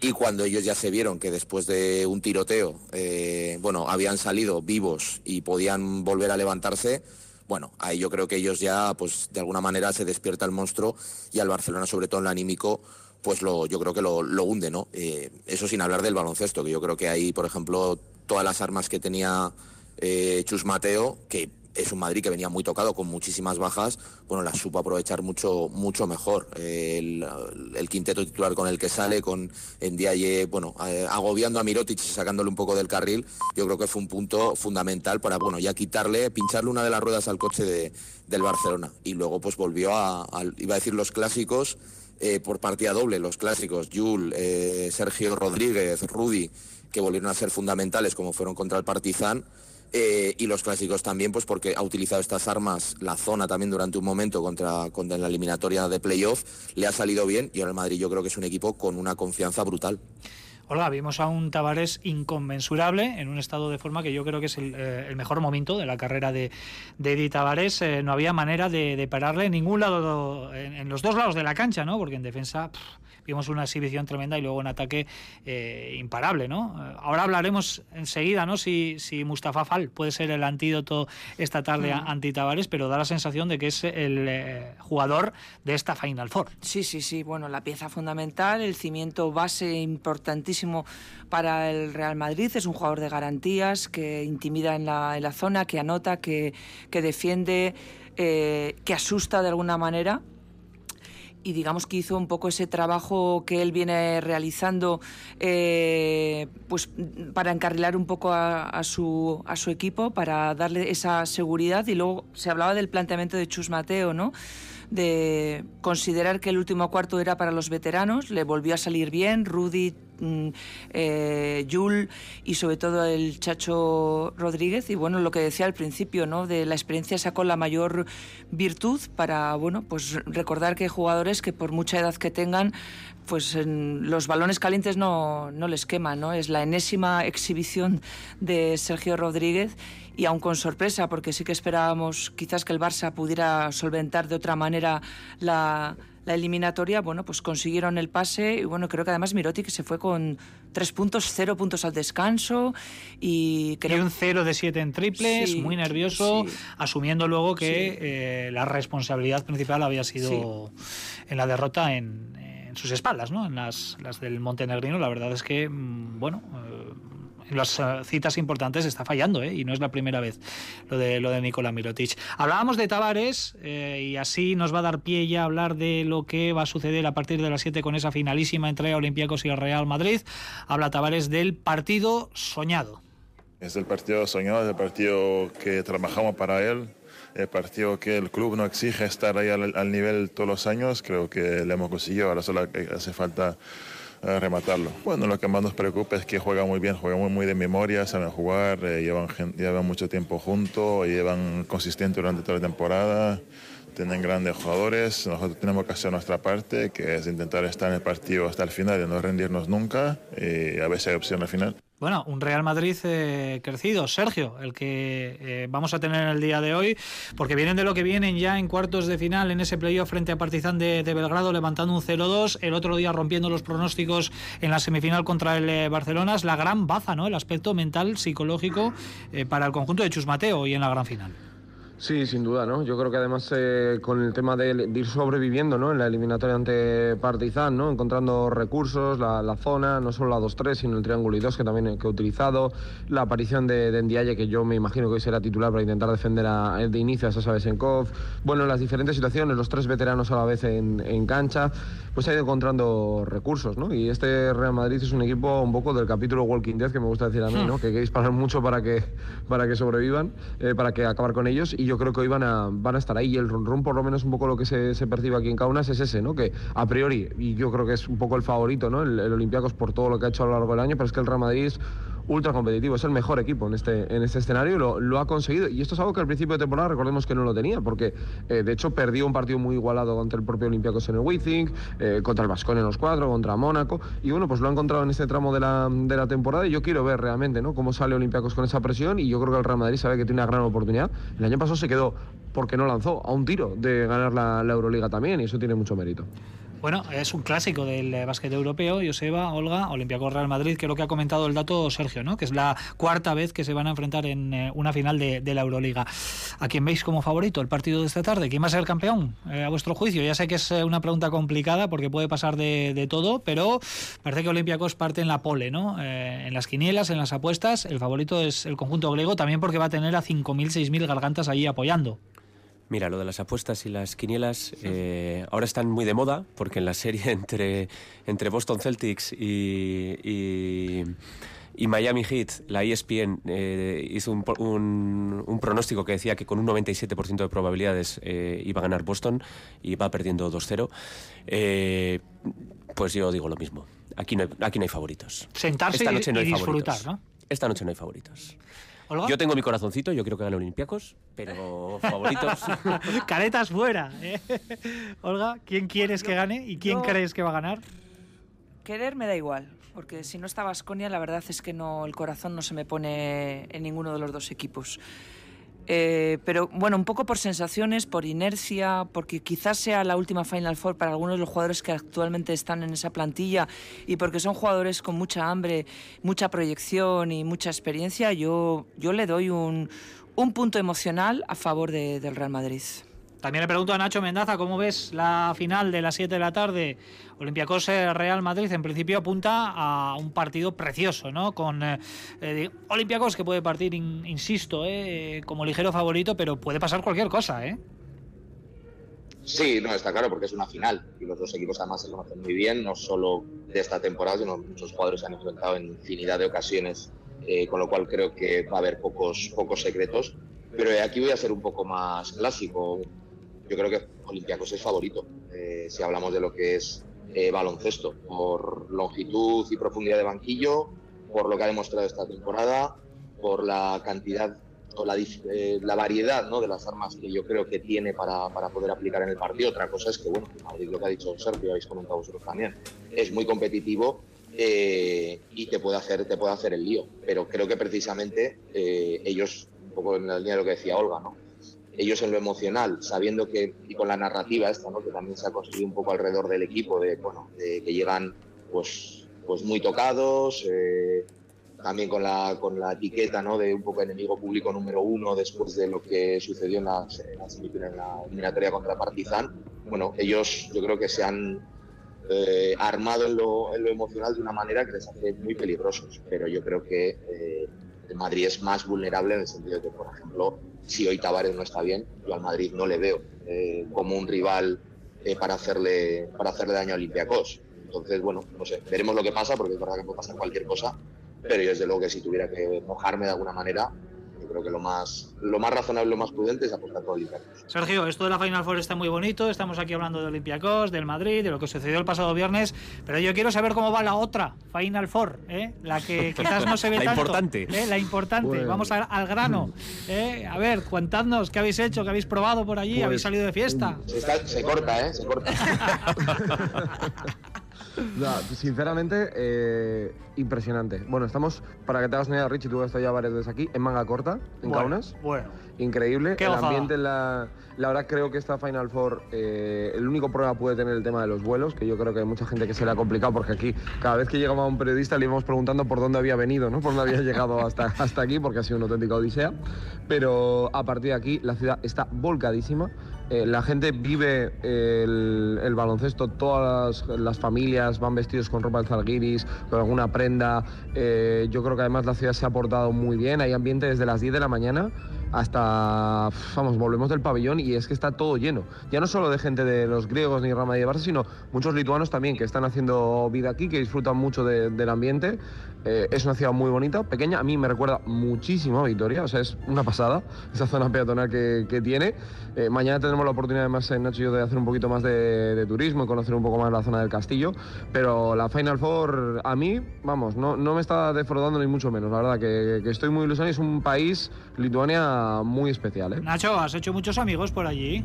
Speaker 7: y cuando ellos ya se vieron que después de un tiroteo, eh, bueno, habían salido vivos y podían volver a levantarse, bueno, ahí yo creo que ellos ya, pues de alguna manera se despierta el monstruo y al Barcelona, sobre todo en lo anímico, pues lo, yo creo que lo, hunde, ¿no? Eh, eso sin hablar del baloncesto, que yo creo que ahí, por ejemplo, todas las armas que tenía eh, Chus Mateo, que es un Madrid que venía muy tocado con muchísimas bajas, bueno, la supo aprovechar mucho, mucho mejor. El, quinteto titular con el que sale, con Ndiaye, bueno, eh, agobiando a Mirotic y sacándole un poco del carril, yo creo que fue un punto fundamental para, bueno, ya quitarle, pincharle una de las ruedas al coche de, del Barcelona. Y luego pues volvió a, iba a decir los clásicos, eh, por partida doble, los clásicos, Jul, eh, Sergio Rodríguez, Rudy, que volvieron a ser fundamentales como fueron contra el Partizan eh, y los clásicos también, pues porque ha utilizado estas armas, la zona también durante un momento contra, contra la eliminatoria de playoff, le ha salido bien y ahora el Madrid yo creo que es un equipo con una confianza brutal.
Speaker 2: Hola, vimos a un Tavares inconmensurable en un estado de forma que yo creo que es el, eh, mejor momento de la carrera de, de Eddie Tavares. Eh, no había manera de, pararle en ningún lado, en, los dos lados de la cancha, ¿no? Porque en defensa vimos una exhibición tremenda y luego un ataque eh, imparable, ¿no? Ahora hablaremos enseguida, ¿no? Si, si Mustafa Fall puede ser el antídoto esta tarde anti Tavares, pero da la sensación de que es el eh, jugador de esta Final Four.
Speaker 3: Sí, sí, sí. Bueno, la pieza fundamental, el cimiento base importantísimo para el Real Madrid. Es un jugador de garantías que intimida en la, en la zona, que anota, que, que defiende, eh, que asusta de alguna manera y digamos que hizo un poco ese trabajo que él viene realizando eh, pues para encarrilar un poco a, su, a su equipo, para darle esa seguridad y luego se hablaba del planteamiento de Chus Mateo, ¿no? de considerar que el último cuarto era para los veteranos, le volvió a salir bien, Rudy, mm, eh, y sobre todo el Chacho Rodríguez y bueno, lo que decía al principio, ¿no? de la experiencia sacó la mayor virtud para bueno, pues recordar que hay jugadores que por mucha edad que tengan pues en los balones calientes no, no les queman, ¿no? Es la enésima exhibición de Sergio Rodríguez y aún con sorpresa, porque sí que esperábamos quizás que el Barça pudiera solventar de otra manera la, la eliminatoria, bueno, pues consiguieron el pase y bueno, creo que además Miroti que se fue con tres puntos, cero puntos al descanso y
Speaker 2: creo... un cero de siete en triples, muy nervioso, asumiendo luego que eh, la responsabilidad principal había sido en la derrota en, sus espaldas, ¿no? En las, las del Montenegrino, la verdad es que, mm, bueno... Eh, las eh, citas importantes está fallando, ¿eh? y no es la primera vez lo de, lo de Nikola Mirotic. Hablábamos de Tavares eh, y así nos va a dar pie ya a hablar de lo que va a suceder a partir de las 7 con esa finalísima entre Olympiacos y el Real Madrid. Habla Tavares del partido soñado.
Speaker 8: Es el partido soñado, es el partido que trabajamos para él, el partido que el club no exige estar ahí al, al nivel todos los años. Creo que le hemos conseguido, ahora solo hace falta rematarlo. Bueno, lo que más nos preocupa es que juegan muy bien, juegan muy, de memoria, saben jugar, eh, llevan, llevan mucho tiempo juntos, llevan consistente durante toda la temporada, tienen grandes jugadores. Nosotros tenemos que hacer nuestra parte, que es intentar estar en el partido hasta el final y no rendirnos nunca, y a veces hay opción al final.
Speaker 2: Bueno, un Real Madrid eh, crecido, Sergio, el que eh, vamos a tener en el día de hoy, porque vienen de lo que vienen ya en cuartos de final en ese playoff frente a Partizan de, Belgrado, levantando un 0-2, el otro día rompiendo los pronósticos en la semifinal contra el eh, Barcelona. Es la gran baza, ¿no? El aspecto mental, psicológico para el conjunto de Chus Mateo y en la gran final.
Speaker 6: Sí, sin duda, ¿no? Yo creo que además eh, con el tema de, ir sobreviviendo, ¿no? En la eliminatoria ante Partizan, ¿no? Encontrando recursos, la, zona, no solo la 2-3, sino el triángulo y 2 que también que he utilizado, la aparición de, de Ndiaye, que yo me imagino que hoy será titular para intentar defender a, de inicio a Sasa Besenkov, bueno, las diferentes situaciones, los tres veteranos a la vez en, en cancha, pues ha ido encontrando recursos, ¿no? Y este Real Madrid es un equipo un poco del capítulo Walking Dead, que me gusta decir a mí, ¿no? Hmm. Que hay que disparar mucho para que, para que sobrevivan, eh, para que acabar con ellos, yo creo que hoy van a, van a estar ahí. Y el run, por lo menos un poco lo que se, se, percibe aquí en Kaunas, es ese, ¿no? Que a priori, y yo creo que es un poco el favorito, ¿no? El, el Olympiacos por todo lo que ha hecho a lo largo del año, pero es que el Real Madrid es ultra competitivo, es el mejor equipo en este, en este escenario lo, lo ha conseguido. Y esto es algo que al principio de temporada recordemos que no lo tenía, porque eh, de hecho perdió un partido muy igualado contra el propio Olympiacos en el Wizzing, eh, contra el Vascón en los cuatro, contra Mónaco, y bueno, pues lo ha encontrado en este tramo de la, de la temporada y yo quiero ver realmente ¿no? cómo sale Olympiacos con esa presión y yo creo que el Real Madrid sabe que tiene una gran oportunidad. El año pasado se quedó porque no lanzó a un tiro de ganar la, la Euroliga también y eso tiene mucho mérito.
Speaker 2: Bueno, es un clásico del eh, básquet europeo, Joseba, Olga, Olympiacos Real Madrid, que es lo que ha comentado el dato Sergio, ¿no? que es la cuarta vez que se van a enfrentar en eh, una final de, la Euroliga. ¿A quién veis como favorito el partido de esta tarde? ¿Quién va a ser el campeón, eh, a vuestro juicio? Ya sé que es una pregunta complicada porque puede pasar de, todo, pero parece que Olympiacos parte en la pole, ¿no? en las quinielas, en las apuestas, el favorito es el conjunto griego, también porque va a tener a 5.000, 6.000 gargantas ahí apoyando.
Speaker 4: Mira, lo de las apuestas y las quinielas eh, ahora están muy de moda porque en la serie entre, entre Boston Celtics y, y, Miami Heat, la ESPN eh, hizo un, un, pronóstico que decía que con un 97% de probabilidades eh, iba a ganar Boston y va perdiendo 2-0. pues yo digo lo mismo. Aquí no hay, aquí no hay favoritos.
Speaker 2: Sentarse Esta noche no hay disfrutar, ¿no?
Speaker 4: Esta noche no hay favoritos. Yo tengo mi corazoncito, yo creo que gane Olympiacos, pero favoritos.
Speaker 2: Caretas fuera. ¿eh? Olga, ¿quién quieres que gane y quién crees que va a ganar?
Speaker 3: Querer me da igual, porque si no está Vasconia, la verdad es que no, el corazón no se me pone en ninguno de los dos equipos. Eh, pero bueno, un poco por sensaciones, por inercia, porque quizás sea la última Final Four para algunos de los jugadores que actualmente están en esa plantilla y porque son jugadores con mucha hambre, mucha proyección y mucha experiencia, yo, yo le doy un, un punto emocional a favor del Real Madrid.
Speaker 2: También le pregunto a Nacho Mendaza, ¿cómo ves la final de las 7 de la tarde? Olympiacos eh, Real Madrid en principio apunta a un partido precioso, ¿no? Con eh, eh Olympiacos que puede partir, insisto, eh, como ligero favorito, pero puede pasar cualquier cosa, ¿eh?
Speaker 9: Sí, no, está claro, porque es una final y los dos equipos además se conocen muy bien, no solo de esta temporada, sino muchos jugadores se han enfrentado en infinidad de ocasiones, con lo cual creo que va a haber pocos, pocos secretos. Pero aquí voy a ser un poco más clásico, yo creo que Olympiacos es favorito, eh, si hablamos de lo que es eh, baloncesto, por longitud y profundidad de banquillo, por lo que ha demostrado esta temporada, por la cantidad o la, eh, la variedad de las armas que yo creo que tiene para, poder aplicar en el partido. Otra cosa es que, bueno, lo que ha dicho Sergio, habéis comentado vosotros también, es muy competitivo y te puede, hacer, te puede hacer el lío. Pero creo que precisamente ellos, un poco en la línea de lo que decía Olga, ¿no? Ellos en lo emocional, sabiendo que, y con la narrativa esta, ¿no? que también se ha construido un poco alrededor del equipo, de, bueno, de que llegan pues, pues muy tocados, eh, también con la, con la etiqueta ¿no? de un poco enemigo público número uno después de lo que sucedió en la, en la eliminatoria contra Partizan. Bueno, ellos yo creo que se han eh, armado en lo, en lo, emocional de una manera que les hace muy peligrosos, pero yo creo que eh, Madrid es más vulnerable en el sentido de que, por ejemplo, si hoy Tavares no está bien, yo al Madrid no le veo eh, como un rival eh, para, hacerle, para hacerle daño a Olympiacos. Entonces, bueno, no sé, veremos lo que pasa, porque es verdad que puede pasar cualquier cosa, pero yo desde luego que si tuviera que mojarme de alguna manera, creo que lo más, lo más razonable, lo más prudente es apostar por Olympiacos.
Speaker 2: Sergio, esto de la Final Four está muy bonito, estamos aquí hablando de Olympiacos, del Madrid, de lo que sucedió el pasado viernes, pero yo quiero saber cómo va la otra Final Four, ¿eh? la que quizás no se ve
Speaker 4: la
Speaker 2: tanto.
Speaker 4: Importante.
Speaker 2: ¿eh? La importante. Vamos al, grano. ¿eh? A ver, contadnos qué habéis hecho, qué habéis probado por allí, habéis pues, salido de fiesta.
Speaker 9: Se, se corta, ¿eh? Se corta.
Speaker 6: sinceramente, eh, impresionante. Bueno, estamos, para que te hagas una idea, Richie, tú has estado ya varias veces aquí, en manga corta, en Kaunas.
Speaker 2: Bueno.
Speaker 6: Increíble. el ambiente, la, la verdad creo que esta Final Four, eh, el único problema puede tener el tema de los vuelos, que yo creo que hay mucha gente que se le ha complicado, porque aquí, cada vez que llegaba un periodista, le íbamos preguntando por dónde había venido, ¿no? Por dónde había llegado hasta, hasta aquí, porque ha sido una auténtica odisea. Pero a partir de aquí, la ciudad está volcadísima. Eh, la gente vive el, baloncesto, todas las, familias van vestidos con ropa de Zalgiris, con alguna prenda. Eh, yo creo que además la ciudad se ha portado muy bien, hay ambiente desde las 10 de la mañana hasta, vamos, volvemos del pabellón y es que está todo lleno. Ya no solo de gente de los griegos ni Rama de Barça, sino muchos lituanos también que están haciendo vida aquí, que disfrutan mucho del ambiente. Eh, es una ciudad muy bonita, pequeña, a mí me recuerda muchísimo a Vitoria, o sea, es una pasada esa zona peatonal que, que tiene. Eh, mañana tendremos la oportunidad además, en Nacho y yo, de hacer un poquito más de, turismo y conocer un poco más la zona del castillo, pero la Final Four a mí, vamos, no, no me está defraudando ni mucho menos, la verdad que, que estoy muy ilusionado, es un país, Lituania, muy especial. ¿eh?
Speaker 2: Nacho, ¿has hecho muchos amigos por allí?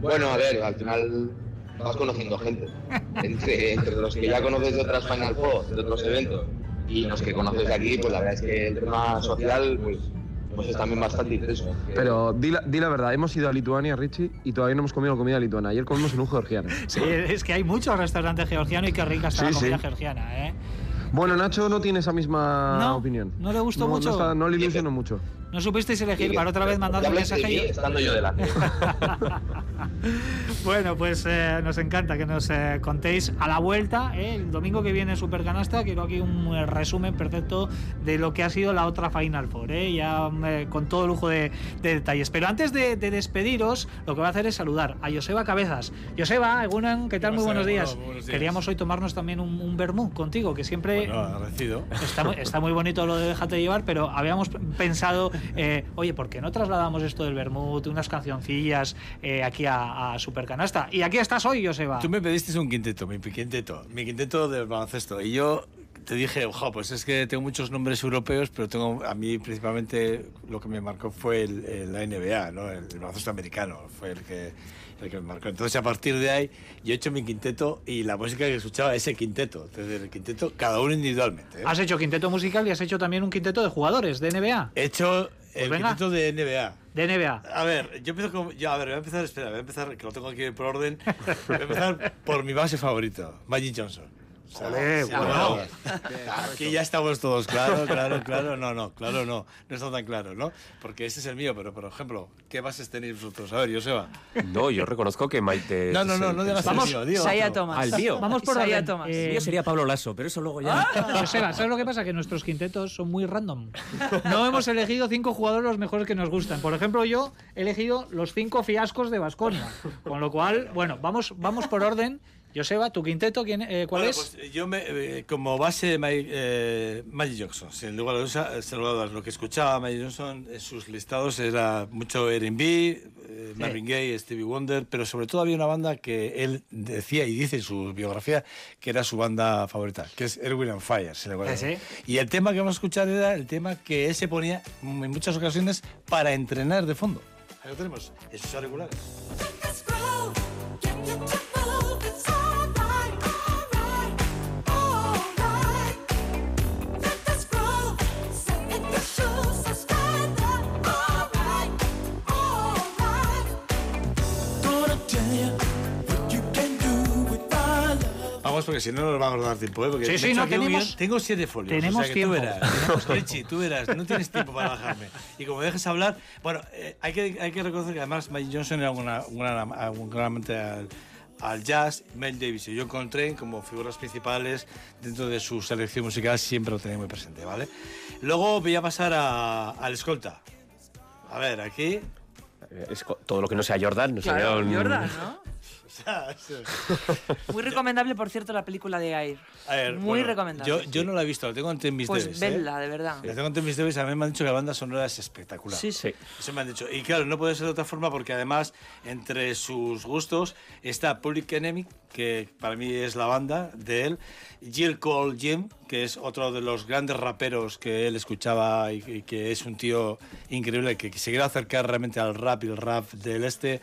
Speaker 9: Bueno, a ver, al final vas conociendo gente. Entre, entre los que ya conoces de otras Final Four, de otros eventos, y los que conoces de aquí, pues la verdad es que el tema social, pues, pues es también bastante intenso.
Speaker 6: Pero di la, di la, verdad, hemos ido a Lituania, Richie, y todavía no hemos comido comida lituana. Ayer comimos en un georgiano.
Speaker 2: Sí, es que hay muchos restaurantes georgianos y qué rica está la comida georgiana, ¿eh?
Speaker 6: Bueno, Nacho no tiene esa misma opinión.
Speaker 2: ¿No le gustó mucho?
Speaker 6: No, le ilusionó mucho.
Speaker 2: ¿No supisteis elegir para otra vez mandar un mensaje?
Speaker 10: yo
Speaker 2: bueno, pues eh, nos encanta que nos eh, contéis a la vuelta, eh, el domingo que viene Super Canasta, quiero aquí un resumen perfecto de lo que ha sido la otra Final Four, ya con todo lujo de, detalles. Pero antes de, despediros, lo que voy a hacer es saludar a Joseba Cabezas. Joseba, ¿qué tal? Muy buenos días. Queríamos hoy tomarnos también un, un vermú contigo, que siempre...
Speaker 11: Bueno,
Speaker 2: está, está muy bonito lo de déjate llevar, pero habíamos pensado eh, oye, ¿por qué no trasladamos esto del Bermud, unas cancioncillas eh, aquí a, Supercanasta? Y aquí estás hoy, Joseba.
Speaker 11: Tú me pediste un quinteto, mi quinteto, mi quinteto del baloncesto. Y yo te dije, ojo, pues es que tengo muchos nombres europeos, pero tengo a mí principalmente lo que me marcó fue el, la NBA, ¿no? el, baloncesto americano, fue el que el que me marcó. Entonces, a partir de ahí, yo he hecho mi quinteto y la música que escuchaba es el quinteto. Entonces, el quinteto, cada uno individualmente. ¿eh?
Speaker 2: Has hecho quinteto musical y has hecho también un quinteto de jugadores de NBA.
Speaker 11: He hecho pues el quinteto de NBA.
Speaker 2: De NBA.
Speaker 11: A ver, yo empiezo con. a ver, voy a empezar, espera, voy a empezar, que lo tengo aquí por orden. Voy a empezar por mi base favorito, Magic Johnson. Aquí ya estamos todos, claro, claro, claro, no, no, claro, no, no está tan claro, ¿no? Porque ese es el mío, pero por ejemplo, ¿qué bases tenéis vosotros? A ver, Joseba.
Speaker 4: No, yo reconozco que Maite.
Speaker 11: No, no, no, no digas
Speaker 3: Vamos,
Speaker 11: el mío,
Speaker 3: Saya Thomas.
Speaker 4: Al mío.
Speaker 2: Vamos por
Speaker 3: Saya Thomas.
Speaker 4: Eh, el mío sería Pablo Lasso, pero eso luego ya.
Speaker 2: Ah. Joseba, ¿sabes lo que pasa? Que nuestros quintetos son muy random. No hemos elegido cinco jugadores los mejores que nos gustan. Por ejemplo, yo he elegido los cinco fiascos de Vasconia. Con lo cual, bueno, vamos, vamos por orden. Joseba, ¿tu quinteto quién, eh, cuál es?
Speaker 11: Pues yo me, eh, como base eh, Magic Johnson, sin lugar a dudas, lo que escuchaba Magic Johnson en sus listados era mucho R&B, eh, Marvin Gaye, Stevie Wonder, pero sobre todo había una banda que él decía y dice en su biografía que era su banda favorita, que es Erwin and Fire. Se le
Speaker 2: ¿Sí?
Speaker 11: Y el tema que vamos a escuchar era el tema que él se ponía en muchas ocasiones para entrenar de fondo. Ahí lo tenemos, esos auriculares. Porque si no nos vamos a dar tiempo. ¿eh? Porque
Speaker 2: sí, sí, no, tenemos,
Speaker 11: tengo siete folios.
Speaker 2: Tenemos
Speaker 11: o sea,
Speaker 2: tiempo.
Speaker 11: Tú verás, Richie, tú verás, no tienes tiempo para bajarme. Y como dejes hablar, bueno, eh, hay, que, hay que reconocer que además Mike Johnson era una, una, un gran amante al, al jazz, Mel Davis y John Coltrane como figuras principales dentro de su selección musical siempre lo tenía muy presente, ¿vale? Luego voy a pasar a, al escolta. A ver, aquí...
Speaker 4: Es todo lo que no sea Jordan, no
Speaker 3: claro, Jordan, ¿no? Muy recomendable, por cierto, la película de Air. Muy recomendable.
Speaker 11: Yo, no la he visto, la tengo en mis
Speaker 3: Pues
Speaker 11: ¿eh?
Speaker 3: venla, de verdad.
Speaker 11: La tengo en mis debes, a mí me han dicho que la banda sonora es espectacular.
Speaker 3: Sí, sí.
Speaker 11: Eso me han dicho. Y claro, no puede ser de otra forma porque además, entre sus gustos, está Public Enemy, que para mí es la banda de él, Jill Cole Jim, que es otro de los grandes raperos que él escuchaba y, que es un tío increíble, que, que se quiere acercar realmente al rap y el rap del este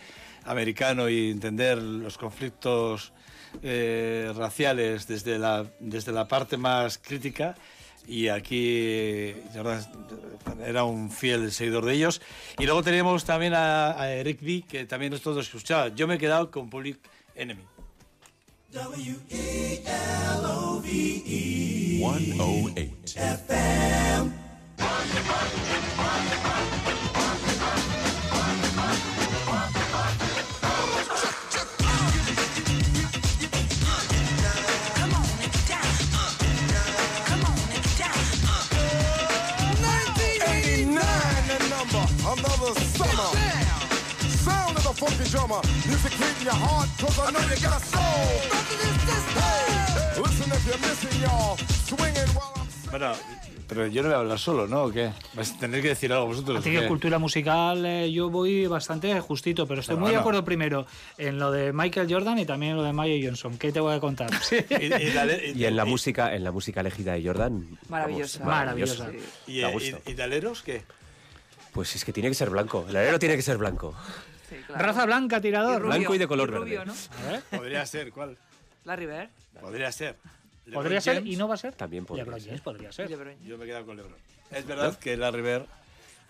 Speaker 11: americano y entender los conflictos eh, raciales desde la, desde la parte más crítica y aquí era un fiel seguidor de ellos. Y luego tenemos también a, Eric B, que también todo escuchaba. Yo me he quedado con Public Enemy. W-E-L-O-V-E 108 FM drummer. Music hit your heart, cause I know you got a soul. Hey, listen if you're missing, y'all. Swinging while I'm... Bueno, pero yo no voy a hablar solo, ¿no? ¿O qué? Vais a tener que decir algo vosotros.
Speaker 2: Así que cultura musical eh, yo voy bastante justito, pero estoy muy de acuerdo primero en lo de Michael Jordan y también en lo de Maya Johnson. ¿Qué te voy a contar?
Speaker 4: y, en la música, en la música elegida de Jordan.
Speaker 3: Maravillosa.
Speaker 2: maravillosa.
Speaker 11: ¿Y, y, de aleros qué?
Speaker 4: Pues es que tiene que ser blanco. El alero tiene que ser blanco.
Speaker 2: Raza blanca, tirador.
Speaker 4: blanco y de color verde.
Speaker 11: Podría ser, ¿cuál?
Speaker 3: La River.
Speaker 11: Podría ser.
Speaker 2: ¿Podría ser y no va a ser?
Speaker 4: También podría
Speaker 2: ser. podría ser.
Speaker 11: Yo me he quedado con LeBron. Es verdad que la River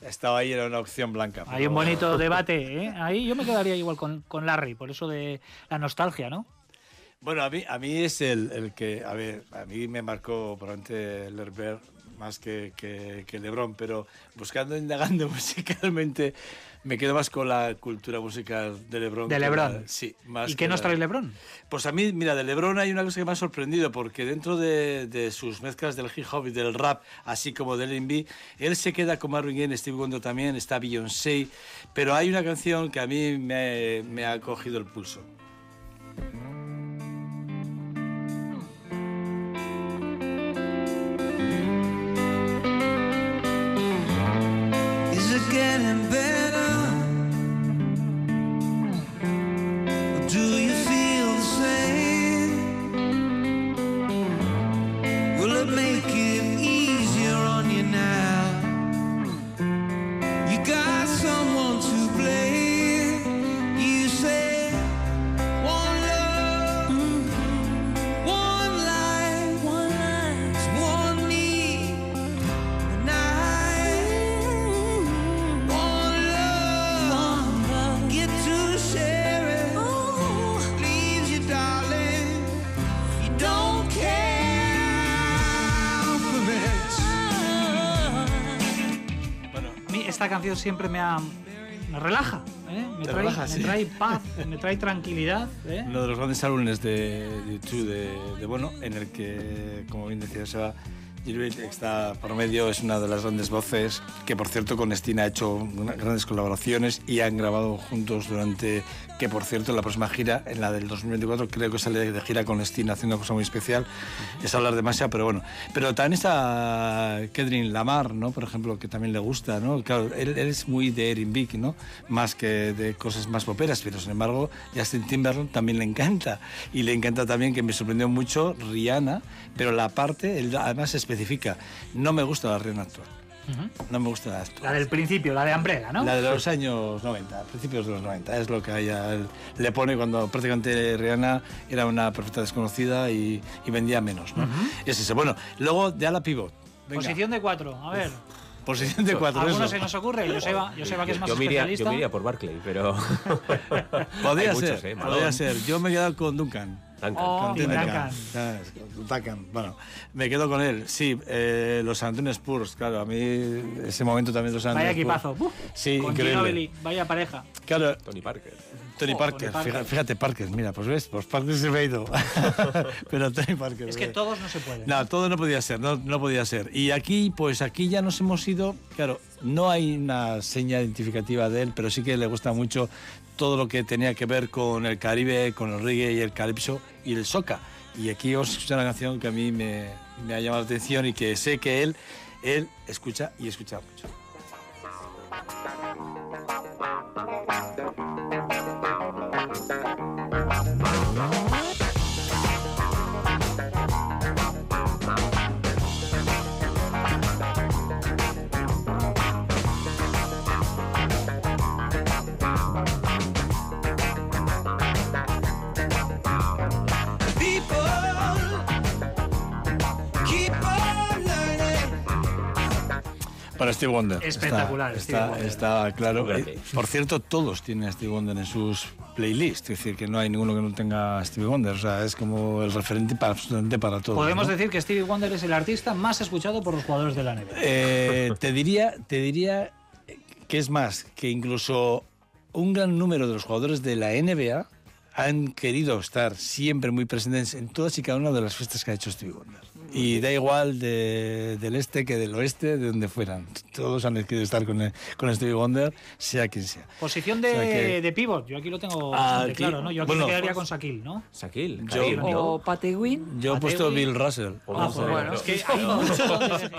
Speaker 11: estaba ahí, era una opción blanca.
Speaker 2: Hay un bonito debate, ¿eh? Ahí yo me quedaría igual con, con Larry, por eso de la nostalgia, ¿no?
Speaker 11: Bueno, a mí, a mí es el, el que, a ver, a mí me marcó probablemente Lerber más que, que, que Lebron, pero buscando, indagando musicalmente, me quedo más con la cultura musical de Lebron.
Speaker 2: ¿De
Speaker 11: que
Speaker 2: Lebron?
Speaker 11: la- sí. Más
Speaker 2: ¿Y qué nos trae Lebron?
Speaker 11: Pues a mí, mira, de Lebron hay una cosa que me ha sorprendido, porque dentro de, de sus mezclas del hip hop y del rap, así como del R&B, él se queda con Marvin Gaye, Steve Wonder también, está Beyoncé, pero hay una canción que a mí me, me ha cogido el pulso.
Speaker 10: Is it getting better?
Speaker 2: Canción siempre me ha... Me relaja, ¿eh? me, trae,
Speaker 11: relaja,
Speaker 2: me trae paz, me trae tranquilidad. ¿eh?
Speaker 11: Uno de los grandes álbumes de YouTube de, de Bono, en el que, como bien decía Seba, Gilbert está por medio, es una de las grandes voces, que por cierto con Stina ha hecho grandes colaboraciones y han grabado juntos durante, que por cierto en la próxima gira, en la del 2024, creo que sale de gira con Stina haciendo una cosa muy especial, es hablar demasiado, pero bueno. Pero también está Kedrin Lamar, ¿no? Por ejemplo, que también le gusta, ¿no? Claro, él, él es muy de Eric ¿no? Más que de cosas más poperas, pero sin embargo, Justin Timberlake también le encanta. Y le encanta también, que me sorprendió mucho, Rihanna, pero la parte, él además especifica, no me gusta la Rihanna actual. No me gusta la actual.
Speaker 2: La del principio, la de Umbrella, ¿no?
Speaker 11: La de los años 90, principios de los 90, es lo que ella le pone cuando prácticamente Rihanna era una perfecta desconocida y, y vendía menos. ¿no? Es eso. Bueno, luego de ala pivot. Venga,
Speaker 2: Posición de cuatro, a ver.
Speaker 11: posición de cuatro.
Speaker 2: ¿Alguno
Speaker 11: eso.
Speaker 2: se nos ocurre? Joseba, Joseba que es más
Speaker 4: yo,
Speaker 2: especialista.
Speaker 4: yo me iría por Barclay, pero.
Speaker 11: Podría
Speaker 4: Hay
Speaker 11: ser,
Speaker 4: muchos, ¿eh?
Speaker 11: podría ser. Yo me he quedado con Duncan.
Speaker 4: Duncan.
Speaker 2: Oh, Duncan.
Speaker 11: Duncan. Bueno, me quedo con él. Sí, eh, los San Antonio Spurs, claro, a mí ese momento también los San
Speaker 2: Vaya
Speaker 11: Antonio
Speaker 2: equipazo.
Speaker 11: Spurs. Sí,
Speaker 2: con
Speaker 11: increíble.
Speaker 2: Ginobili, vaya pareja.
Speaker 11: Claro,
Speaker 4: Tony Parker.
Speaker 11: Tony
Speaker 2: Oh,
Speaker 11: Parker,
Speaker 2: Tony Parker.
Speaker 11: Fíjate, fíjate, Parker, mira, pues ves, pues Parker se me ha ido. Pero Tony Parker.
Speaker 2: Es que
Speaker 11: eh.
Speaker 2: todos no se pueden.
Speaker 11: No, todo no podía ser, no, no podía ser. Y aquí, pues aquí ya nos hemos ido, claro, no hay una seña identificativa de él, pero sí que le gusta mucho todo lo que tenía que ver con el Caribe, con el reggae y el calipso y el soca. Y aquí os escucho una canción que a mí me, me ha llamado la atención y que sé que él, él escucha y escucha mucho. Para Steve Wonder.
Speaker 2: Espectacular,
Speaker 11: Está,
Speaker 2: Stevie
Speaker 11: está,
Speaker 2: Wonder.
Speaker 11: está claro. Eh, Por cierto, todos tienen a Steve Wonder en sus playlists. Es decir, que no hay ninguno que no tenga a Stevie Wonder. O sea, es como el referente para, absolutamente para todos.
Speaker 2: Podemos
Speaker 11: ¿no?
Speaker 2: decir que Stevie Wonder es el artista más escuchado por los jugadores de la NBA.
Speaker 11: Eh, te diría, te diría que es más, que incluso un gran número de los jugadores de la NBA han querido estar siempre muy presentes en todas y cada una de las fiestas que ha hecho Stevie Wonder. Y da igual de- del este que del oeste, de donde fueran. Todos han querido estar con, el- con Stevie Wonder, sea quien sea.
Speaker 2: Posición de,
Speaker 11: O sea que-
Speaker 2: de pivot, yo aquí lo tengo
Speaker 11: Ah,
Speaker 2: bastante
Speaker 11: aquí-
Speaker 2: claro, ¿no? Yo aquí
Speaker 11: bueno,
Speaker 2: me quedaría
Speaker 11: pues-
Speaker 2: con Shaquille, ¿no?
Speaker 4: Shaquille.
Speaker 11: Yo-
Speaker 4: Karim, ¿no?
Speaker 3: O Patewin.
Speaker 11: Yo he puesto Bill Russell.
Speaker 2: Ah, pues bueno, es que hay mucho donde elegir.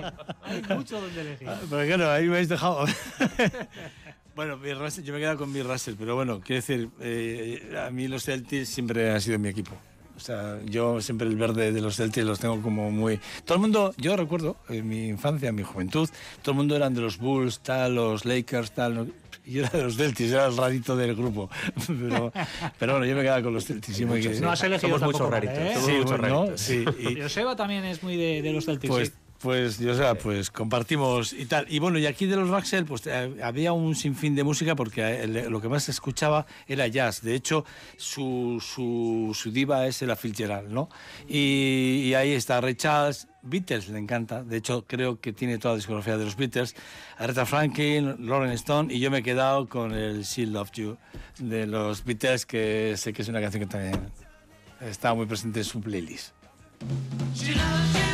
Speaker 2: Hay mucho donde elegir.
Speaker 11: Pero claro, ahí me habéis dejado. bueno, Bill Russell, yo me he quedado con Bill Russell, pero bueno, quiero decir, eh, a mí los Celtics siempre han sido mi equipo. O sea, yo siempre el verde de los Celtics los tengo como muy... Todo el mundo, yo recuerdo, en mi infancia, en mi juventud, todo el mundo eran de los Bulls, tal, los Lakers, tal... no- y yo era de los Celtics, era el rarito del grupo. Pero, pero bueno, yo me quedaba con los Celtics.
Speaker 2: No has elegido
Speaker 4: Somos muchos raritos,
Speaker 2: ¿eh?
Speaker 4: somos
Speaker 11: Sí,
Speaker 4: muchos
Speaker 11: bueno,
Speaker 4: raritos.
Speaker 11: sí, y-
Speaker 2: Joseba también es muy de, de los Celtics.
Speaker 11: Pues,
Speaker 2: sí.
Speaker 11: Pues, yo, o sea, pues compartimos y tal. Y bueno, y aquí de los Maxwell, pues eh, había un sinfín de música porque eh, lo que más se escuchaba era jazz. De hecho, su, su, su diva es la Fitzgerald, ¿no? Y, y, ahí está Ray Charles, Beatles le encanta. De hecho, creo que tiene toda la discografía de los Beatles. Aretha Franklin, Lauren Stone, y yo me he quedado con el She Loved You de los Beatles, que sé que es una canción que también está muy presente en su playlist. She loves you,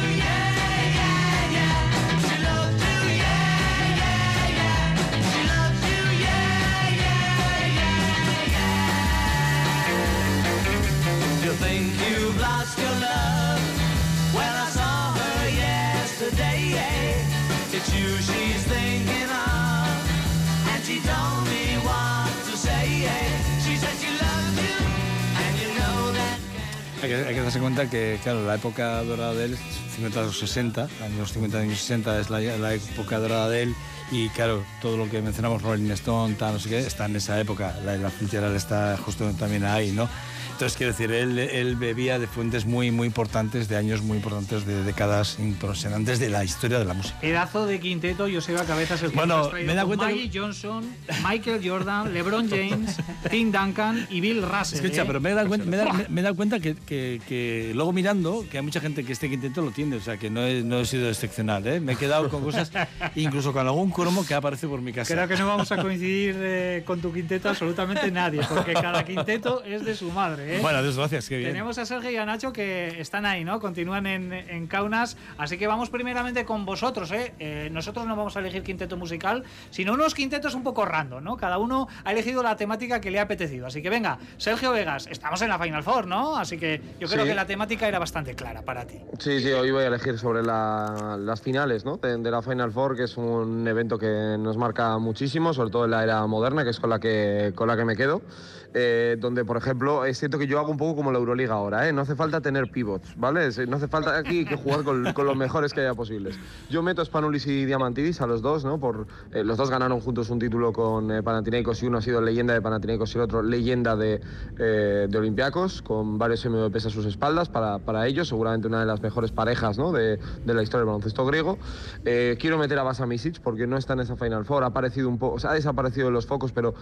Speaker 11: que, hay que, darse cuenta que, claro, la época dorada de él, 50 o 60, años 50, años 60 es la, la, época dorada de él y, claro, todo lo que mencionamos, Rolling Stone, tal, no sé qué, está en esa época. La, la Fitzgerald está justo también ahí, ¿no? Entonces, quiero decir, él, él, bebía de fuentes muy, muy importantes, de años muy importantes, de décadas impresionantes de la historia de la música.
Speaker 2: Pedazo de quinteto, Joseba Cabezas, el
Speaker 11: bueno, me da cuenta
Speaker 2: Maggie Johnson, Michael Jordan, LeBron James, Tim Duncan y Bill Russell.
Speaker 11: Escucha,
Speaker 2: ¿eh?
Speaker 11: pero me da, cuenta, me, da, me da cuenta que, que, que, luego mirando, que hay mucha gente que este quinteto lo tiene, o sea, que no he, no he sido excepcional, ¿eh? Me he quedado con cosas, incluso con algún cromo que aparece por mi casa.
Speaker 2: Creo que no vamos a coincidir eh, con tu quinteto absolutamente nadie, porque cada quinteto es de su madre, ¿eh?
Speaker 11: Bueno, gracias, qué bien.
Speaker 2: Tenemos a Sergio y a Nacho que están ahí, ¿no? Continúan en, en Kaunas. Así que vamos primeramente con vosotros, ¿eh? ¿eh? Nosotros no vamos a elegir quinteto musical, sino unos quintetos un poco random, ¿no? Cada uno ha elegido la temática que le ha apetecido. Así que venga, Sergio Vegas, estamos en la Final Four, ¿no? Así que yo creo
Speaker 6: sí.
Speaker 2: que la temática era bastante clara para ti.
Speaker 6: Sí, sí, hoy voy a elegir sobre la, las finales, ¿no? De, de, la Final Four, que es un evento que nos marca muchísimo, sobre todo en la era moderna, que es con la que, con la que me quedo. Eh, donde, por ejemplo, es que yo hago un poco como la Euroliga ahora, ¿eh? No hace falta tener pivots, ¿vale? No hace falta aquí que jugar con, los mejores que haya posibles. Yo meto a Spanulis y Diamantidis a los dos, ¿no? Por, eh, los dos ganaron juntos un título con eh, Panathinaikos y uno ha sido leyenda de Panathinaikos y el otro leyenda de, eh, de Olympiacos, con varios MVPs a sus espaldas para, para ellos, seguramente una de las mejores parejas. De, la historia del baloncesto griego. Eh, quiero meter a Basa Misic porque no está en esa Final Four, ha aparecido un o sea, ha desaparecido de los focos, pero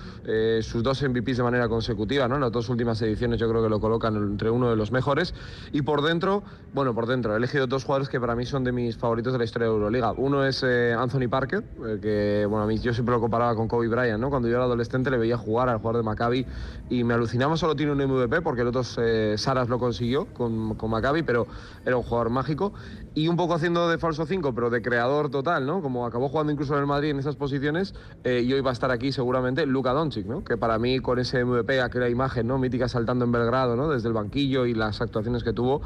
Speaker 6: sus dos MVPs de manera consecutiva, ¿no? En las dos últimas ediciones yo creo que lo colocan entre uno de los mejores. Y por dentro, bueno, por dentro, he elegido dos jugadores que para mí son de mis favoritos de la historia de Euroliga. Uno es eh, Anthony Parker, eh, que, bueno, a mí yo siempre lo comparaba con Kobe Bryant, ¿no? Cuando yo era adolescente le veía jugar al jugador de Maccabi y me alucinaba, solo tiene un MVP porque el otro eh, Saras lo consiguió con, con Maccabi, pero era un jugador mágico. Y un poco haciendo de falso 5, pero de creador total, ¿no? Como acabó jugando incluso en el Madrid en esas posiciones, y hoy va a estar aquí seguramente Luka Doncic, ¿no? Que para mí con ese MVP, aquella imagen, ¿no? Mítica saltando en Belgrado, ¿no? Desde el banquillo y las actuaciones que tuvo,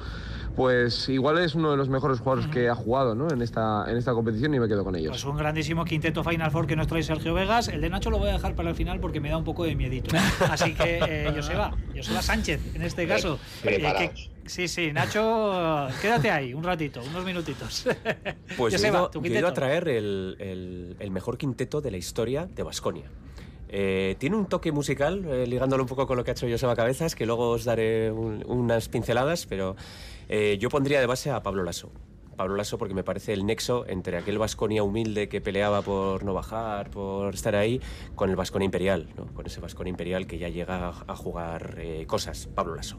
Speaker 6: pues igual es uno de los mejores jugadores uh -huh. que ha jugado, ¿no? En esta, en esta competición y me quedo con ellos.
Speaker 2: Pues un grandísimo quinteto Final Four que nos trae Sergio Vegas. El de Nacho lo voy a dejar para el final porque me da un poco de miedito. Así que, eh, Joseba, Joseba Sánchez, en este caso. Eh, que, Sí, sí, Nacho, quédate ahí un ratito, unos minutitos.
Speaker 4: Pues Joseba, yo, he ido a traer el, el, el, mejor quinteto de la historia de Basconia. Eh, tiene un toque musical, eh, ligándolo un poco con lo que ha hecho Joseba Cabezas, que luego os daré un, unas pinceladas, pero eh, yo pondría de base a Pablo Lasso. Pablo Lasso porque me parece el nexo entre aquel Vasconia humilde que peleaba por no bajar, por estar ahí, con el Vasconia imperial, ¿no? con ese Vasconia imperial que ya llega a, jugar eh, cosas, Pablo Lasso.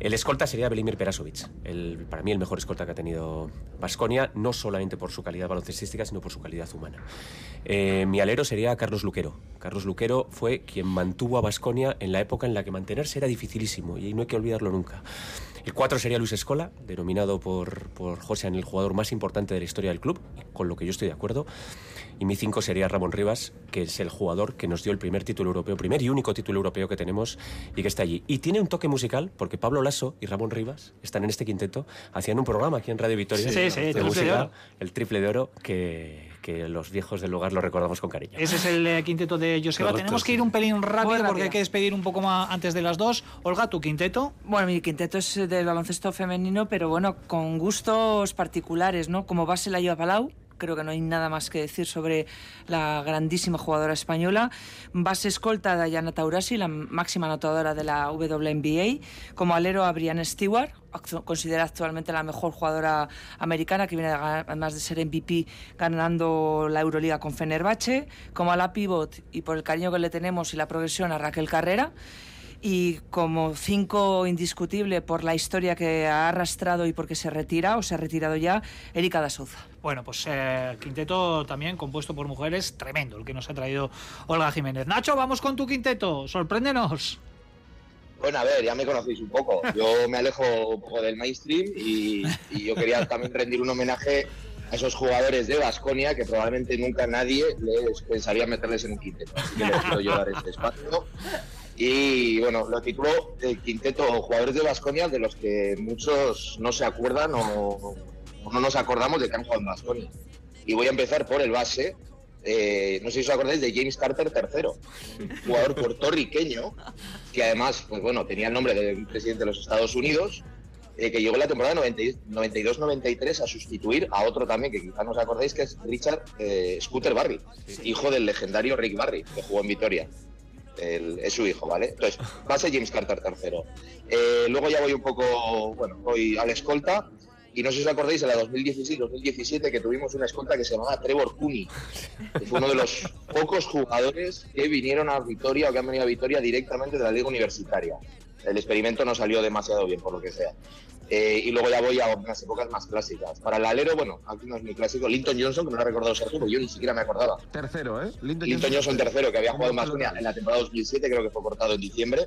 Speaker 4: El escolta sería Belimir Perasovic, el, para mí el mejor escolta que ha tenido Vasconia, no solamente por su calidad baloncestística, sino por su calidad humana. Eh, mi alero sería Carlos Luquero. Carlos Luquero fue quien mantuvo a Vasconia en la época en la que mantenerse era dificilísimo y no hay que olvidarlo nunca. El 4 sería Luis Escola, denominado por, por José el jugador más importante de la historia del club, con lo que yo estoy de acuerdo. Y mi 5 sería Ramón Rivas, que es el jugador que nos dio el primer título europeo, primer y único título europeo que tenemos y que está allí. Y tiene un toque musical, porque Pablo Lasso y Ramón Rivas están en este quinteto, hacían un programa aquí en Radio Victoria
Speaker 2: sí, sí,
Speaker 4: de
Speaker 2: triple
Speaker 4: música,
Speaker 2: de oro.
Speaker 4: el triple de oro, que, que los viejos del lugar lo recordamos con cariño.
Speaker 2: Ese es el eh, quinteto de Joseba.
Speaker 11: Correcto,
Speaker 2: Tenemos que ir un pelín rápido
Speaker 3: Muy
Speaker 2: porque hay que despedir un poco más antes de las dos. Olga, tu quinteto.
Speaker 3: Bueno, mi quinteto es del baloncesto femenino, pero bueno, con gustos particulares, ¿no? Como base la lleva Palau, creo que no hay nada más que decir sobre la grandísima jugadora española. Base escolta Dayana Taurasi, la máxima anotadora de la WNBA. Como alero a Brian Stewart, considera actualmente la mejor jugadora americana, que viene además de ser MVP ganando la Euroliga con Fenerbahce. Como a la pivot, y por el cariño que le tenemos y la progresión, a Raquel Carrera y como cinco indiscutible por la historia que ha arrastrado y porque se retira o se ha retirado ya, Erika da Souza.
Speaker 2: Bueno, pues eh, quinteto también compuesto por mujeres, tremendo el que nos ha traído Olga Jiménez. Nacho, vamos con tu quinteto, sorpréndenos.
Speaker 9: Bueno, a ver, ya me conocéis un poco. Yo me alejo un poco del mainstream y, y yo quería también rendir un homenaje a esos jugadores de Basconia que probablemente nunca nadie les pensaría meterles en un quinteto. Así que les quiero llevar este espacio. Y bueno, lo tituló el quinteto jugadores de Basconia de los que muchos no se acuerdan o, o no nos acordamos de que han jugado en Basconia. Y voy a empezar por el base. eh, no sé si os acordáis de James Carter III, jugador puertorriqueño, que además, pues bueno, tenía el nombre del presidente de los Estados Unidos, eh, que llegó en la temporada 90 92-93 a sustituir a otro también, que quizás no os acordáis, que es Richard eh, Scooter Barry, hijo del legendario Rick Barry, que jugó en Vitoria. El- es su hijo, ¿vale? Entonces, base James Carter III. Eh, luego ya voy un poco, bueno, voy al escolta. Y no sé si os acordáis, en la 2016-2017 que tuvimos una escolta que se llamaba Trevor Cooney, fue uno de los pocos jugadores que vinieron a Vitoria o que han venido a Vitoria directamente de la liga universitaria. El experimento no salió demasiado bien, por lo que sea. Eh, y luego ya voy a unas épocas más clásicas. Para el alero, bueno, aquí no es muy clásico, Linton Johnson, que me lo ha recordado Sergio, porque yo ni siquiera me acordaba.
Speaker 6: Tercero, ¿eh? Linton,
Speaker 9: Linton Johnson tercero, que había jugado en Basconia en la temporada 2007, creo que fue cortado en diciembre.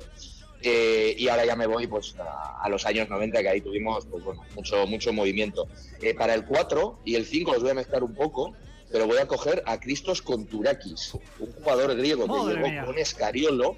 Speaker 9: Eh, y ahora ya me voy pues a, a los años 90, que ahí tuvimos pues, bueno, mucho, mucho movimiento. Eh, para el 4 y el 5 los voy a mezclar un poco, pero voy a coger a Christos Konturakis, un jugador griego que llegó
Speaker 2: mía.
Speaker 9: con Escariolo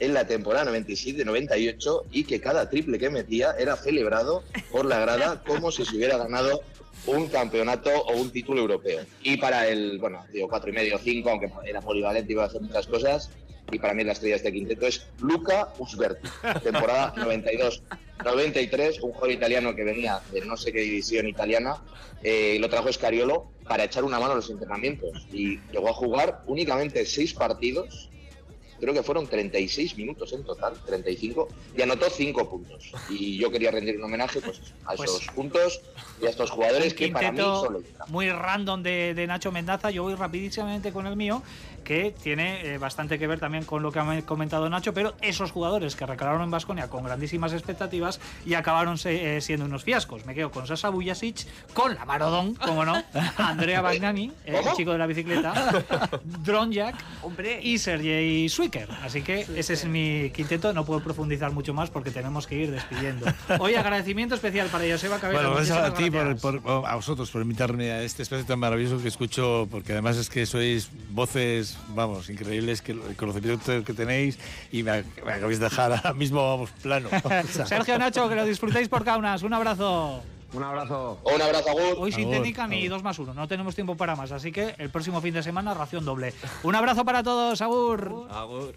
Speaker 9: en la temporada 97-98 y que cada triple que metía era celebrado por la grada como si se hubiera ganado un campeonato o un título europeo. Y para el, bueno, digo cuatro y medio, cinco, aunque era polivalente y iba a hacer muchas cosas, y para mí la estrella de este quinteto es Luca Usberti, temporada 92-93, un jugador italiano que venía de no sé qué división italiana, eh, lo trajo Escariolo para echar una mano a los entrenamientos y llegó a jugar únicamente seis partidos creo que fueron 36 minutos en total, 35, y anotó 5 puntos. Y yo quería rendir un homenaje pues, a
Speaker 2: Pues-
Speaker 9: esos puntos y a estos jugadores que para mí son
Speaker 2: muy random de, de Nacho Mendaza. Yo voy rapidísimamente con el mío, que tiene eh, bastante que ver también con lo que ha comentado Nacho, pero esos jugadores que recalaron en Basconia con grandísimas expectativas y acabaron se- eh, siendo unos fiascos. Me quedo con Sasa Bujasic, con la Marodón, como no, Andrea Bagnani, el chico de la bicicleta, Dronjak y Sergei Así que ese es mi quinteto. No puedo profundizar mucho más porque tenemos que ir despidiendo. Hoy agradecimiento especial para Joseba Cabeza.
Speaker 12: Bueno, gracias a
Speaker 2: muchísimas
Speaker 12: ti, por,
Speaker 2: gracias.
Speaker 12: por- a vosotros, por invitarme a este espacio tan maravilloso que escucho, porque además es que sois voces, vamos, increíbles, que el conocimiento que tenéis y me, me acabáis de dejar ahora mismo, vamos, plano.
Speaker 2: Sergio Nacho, que lo disfrutéis por Kaunas. Un abrazo.
Speaker 6: Un abrazo.
Speaker 9: Un abrazo, Agur.
Speaker 2: Hoy sintética ni dos más uno. No tenemos tiempo para más. Así que el próximo fin de semana, ración doble. Un abrazo para todos, Agur.
Speaker 12: agur.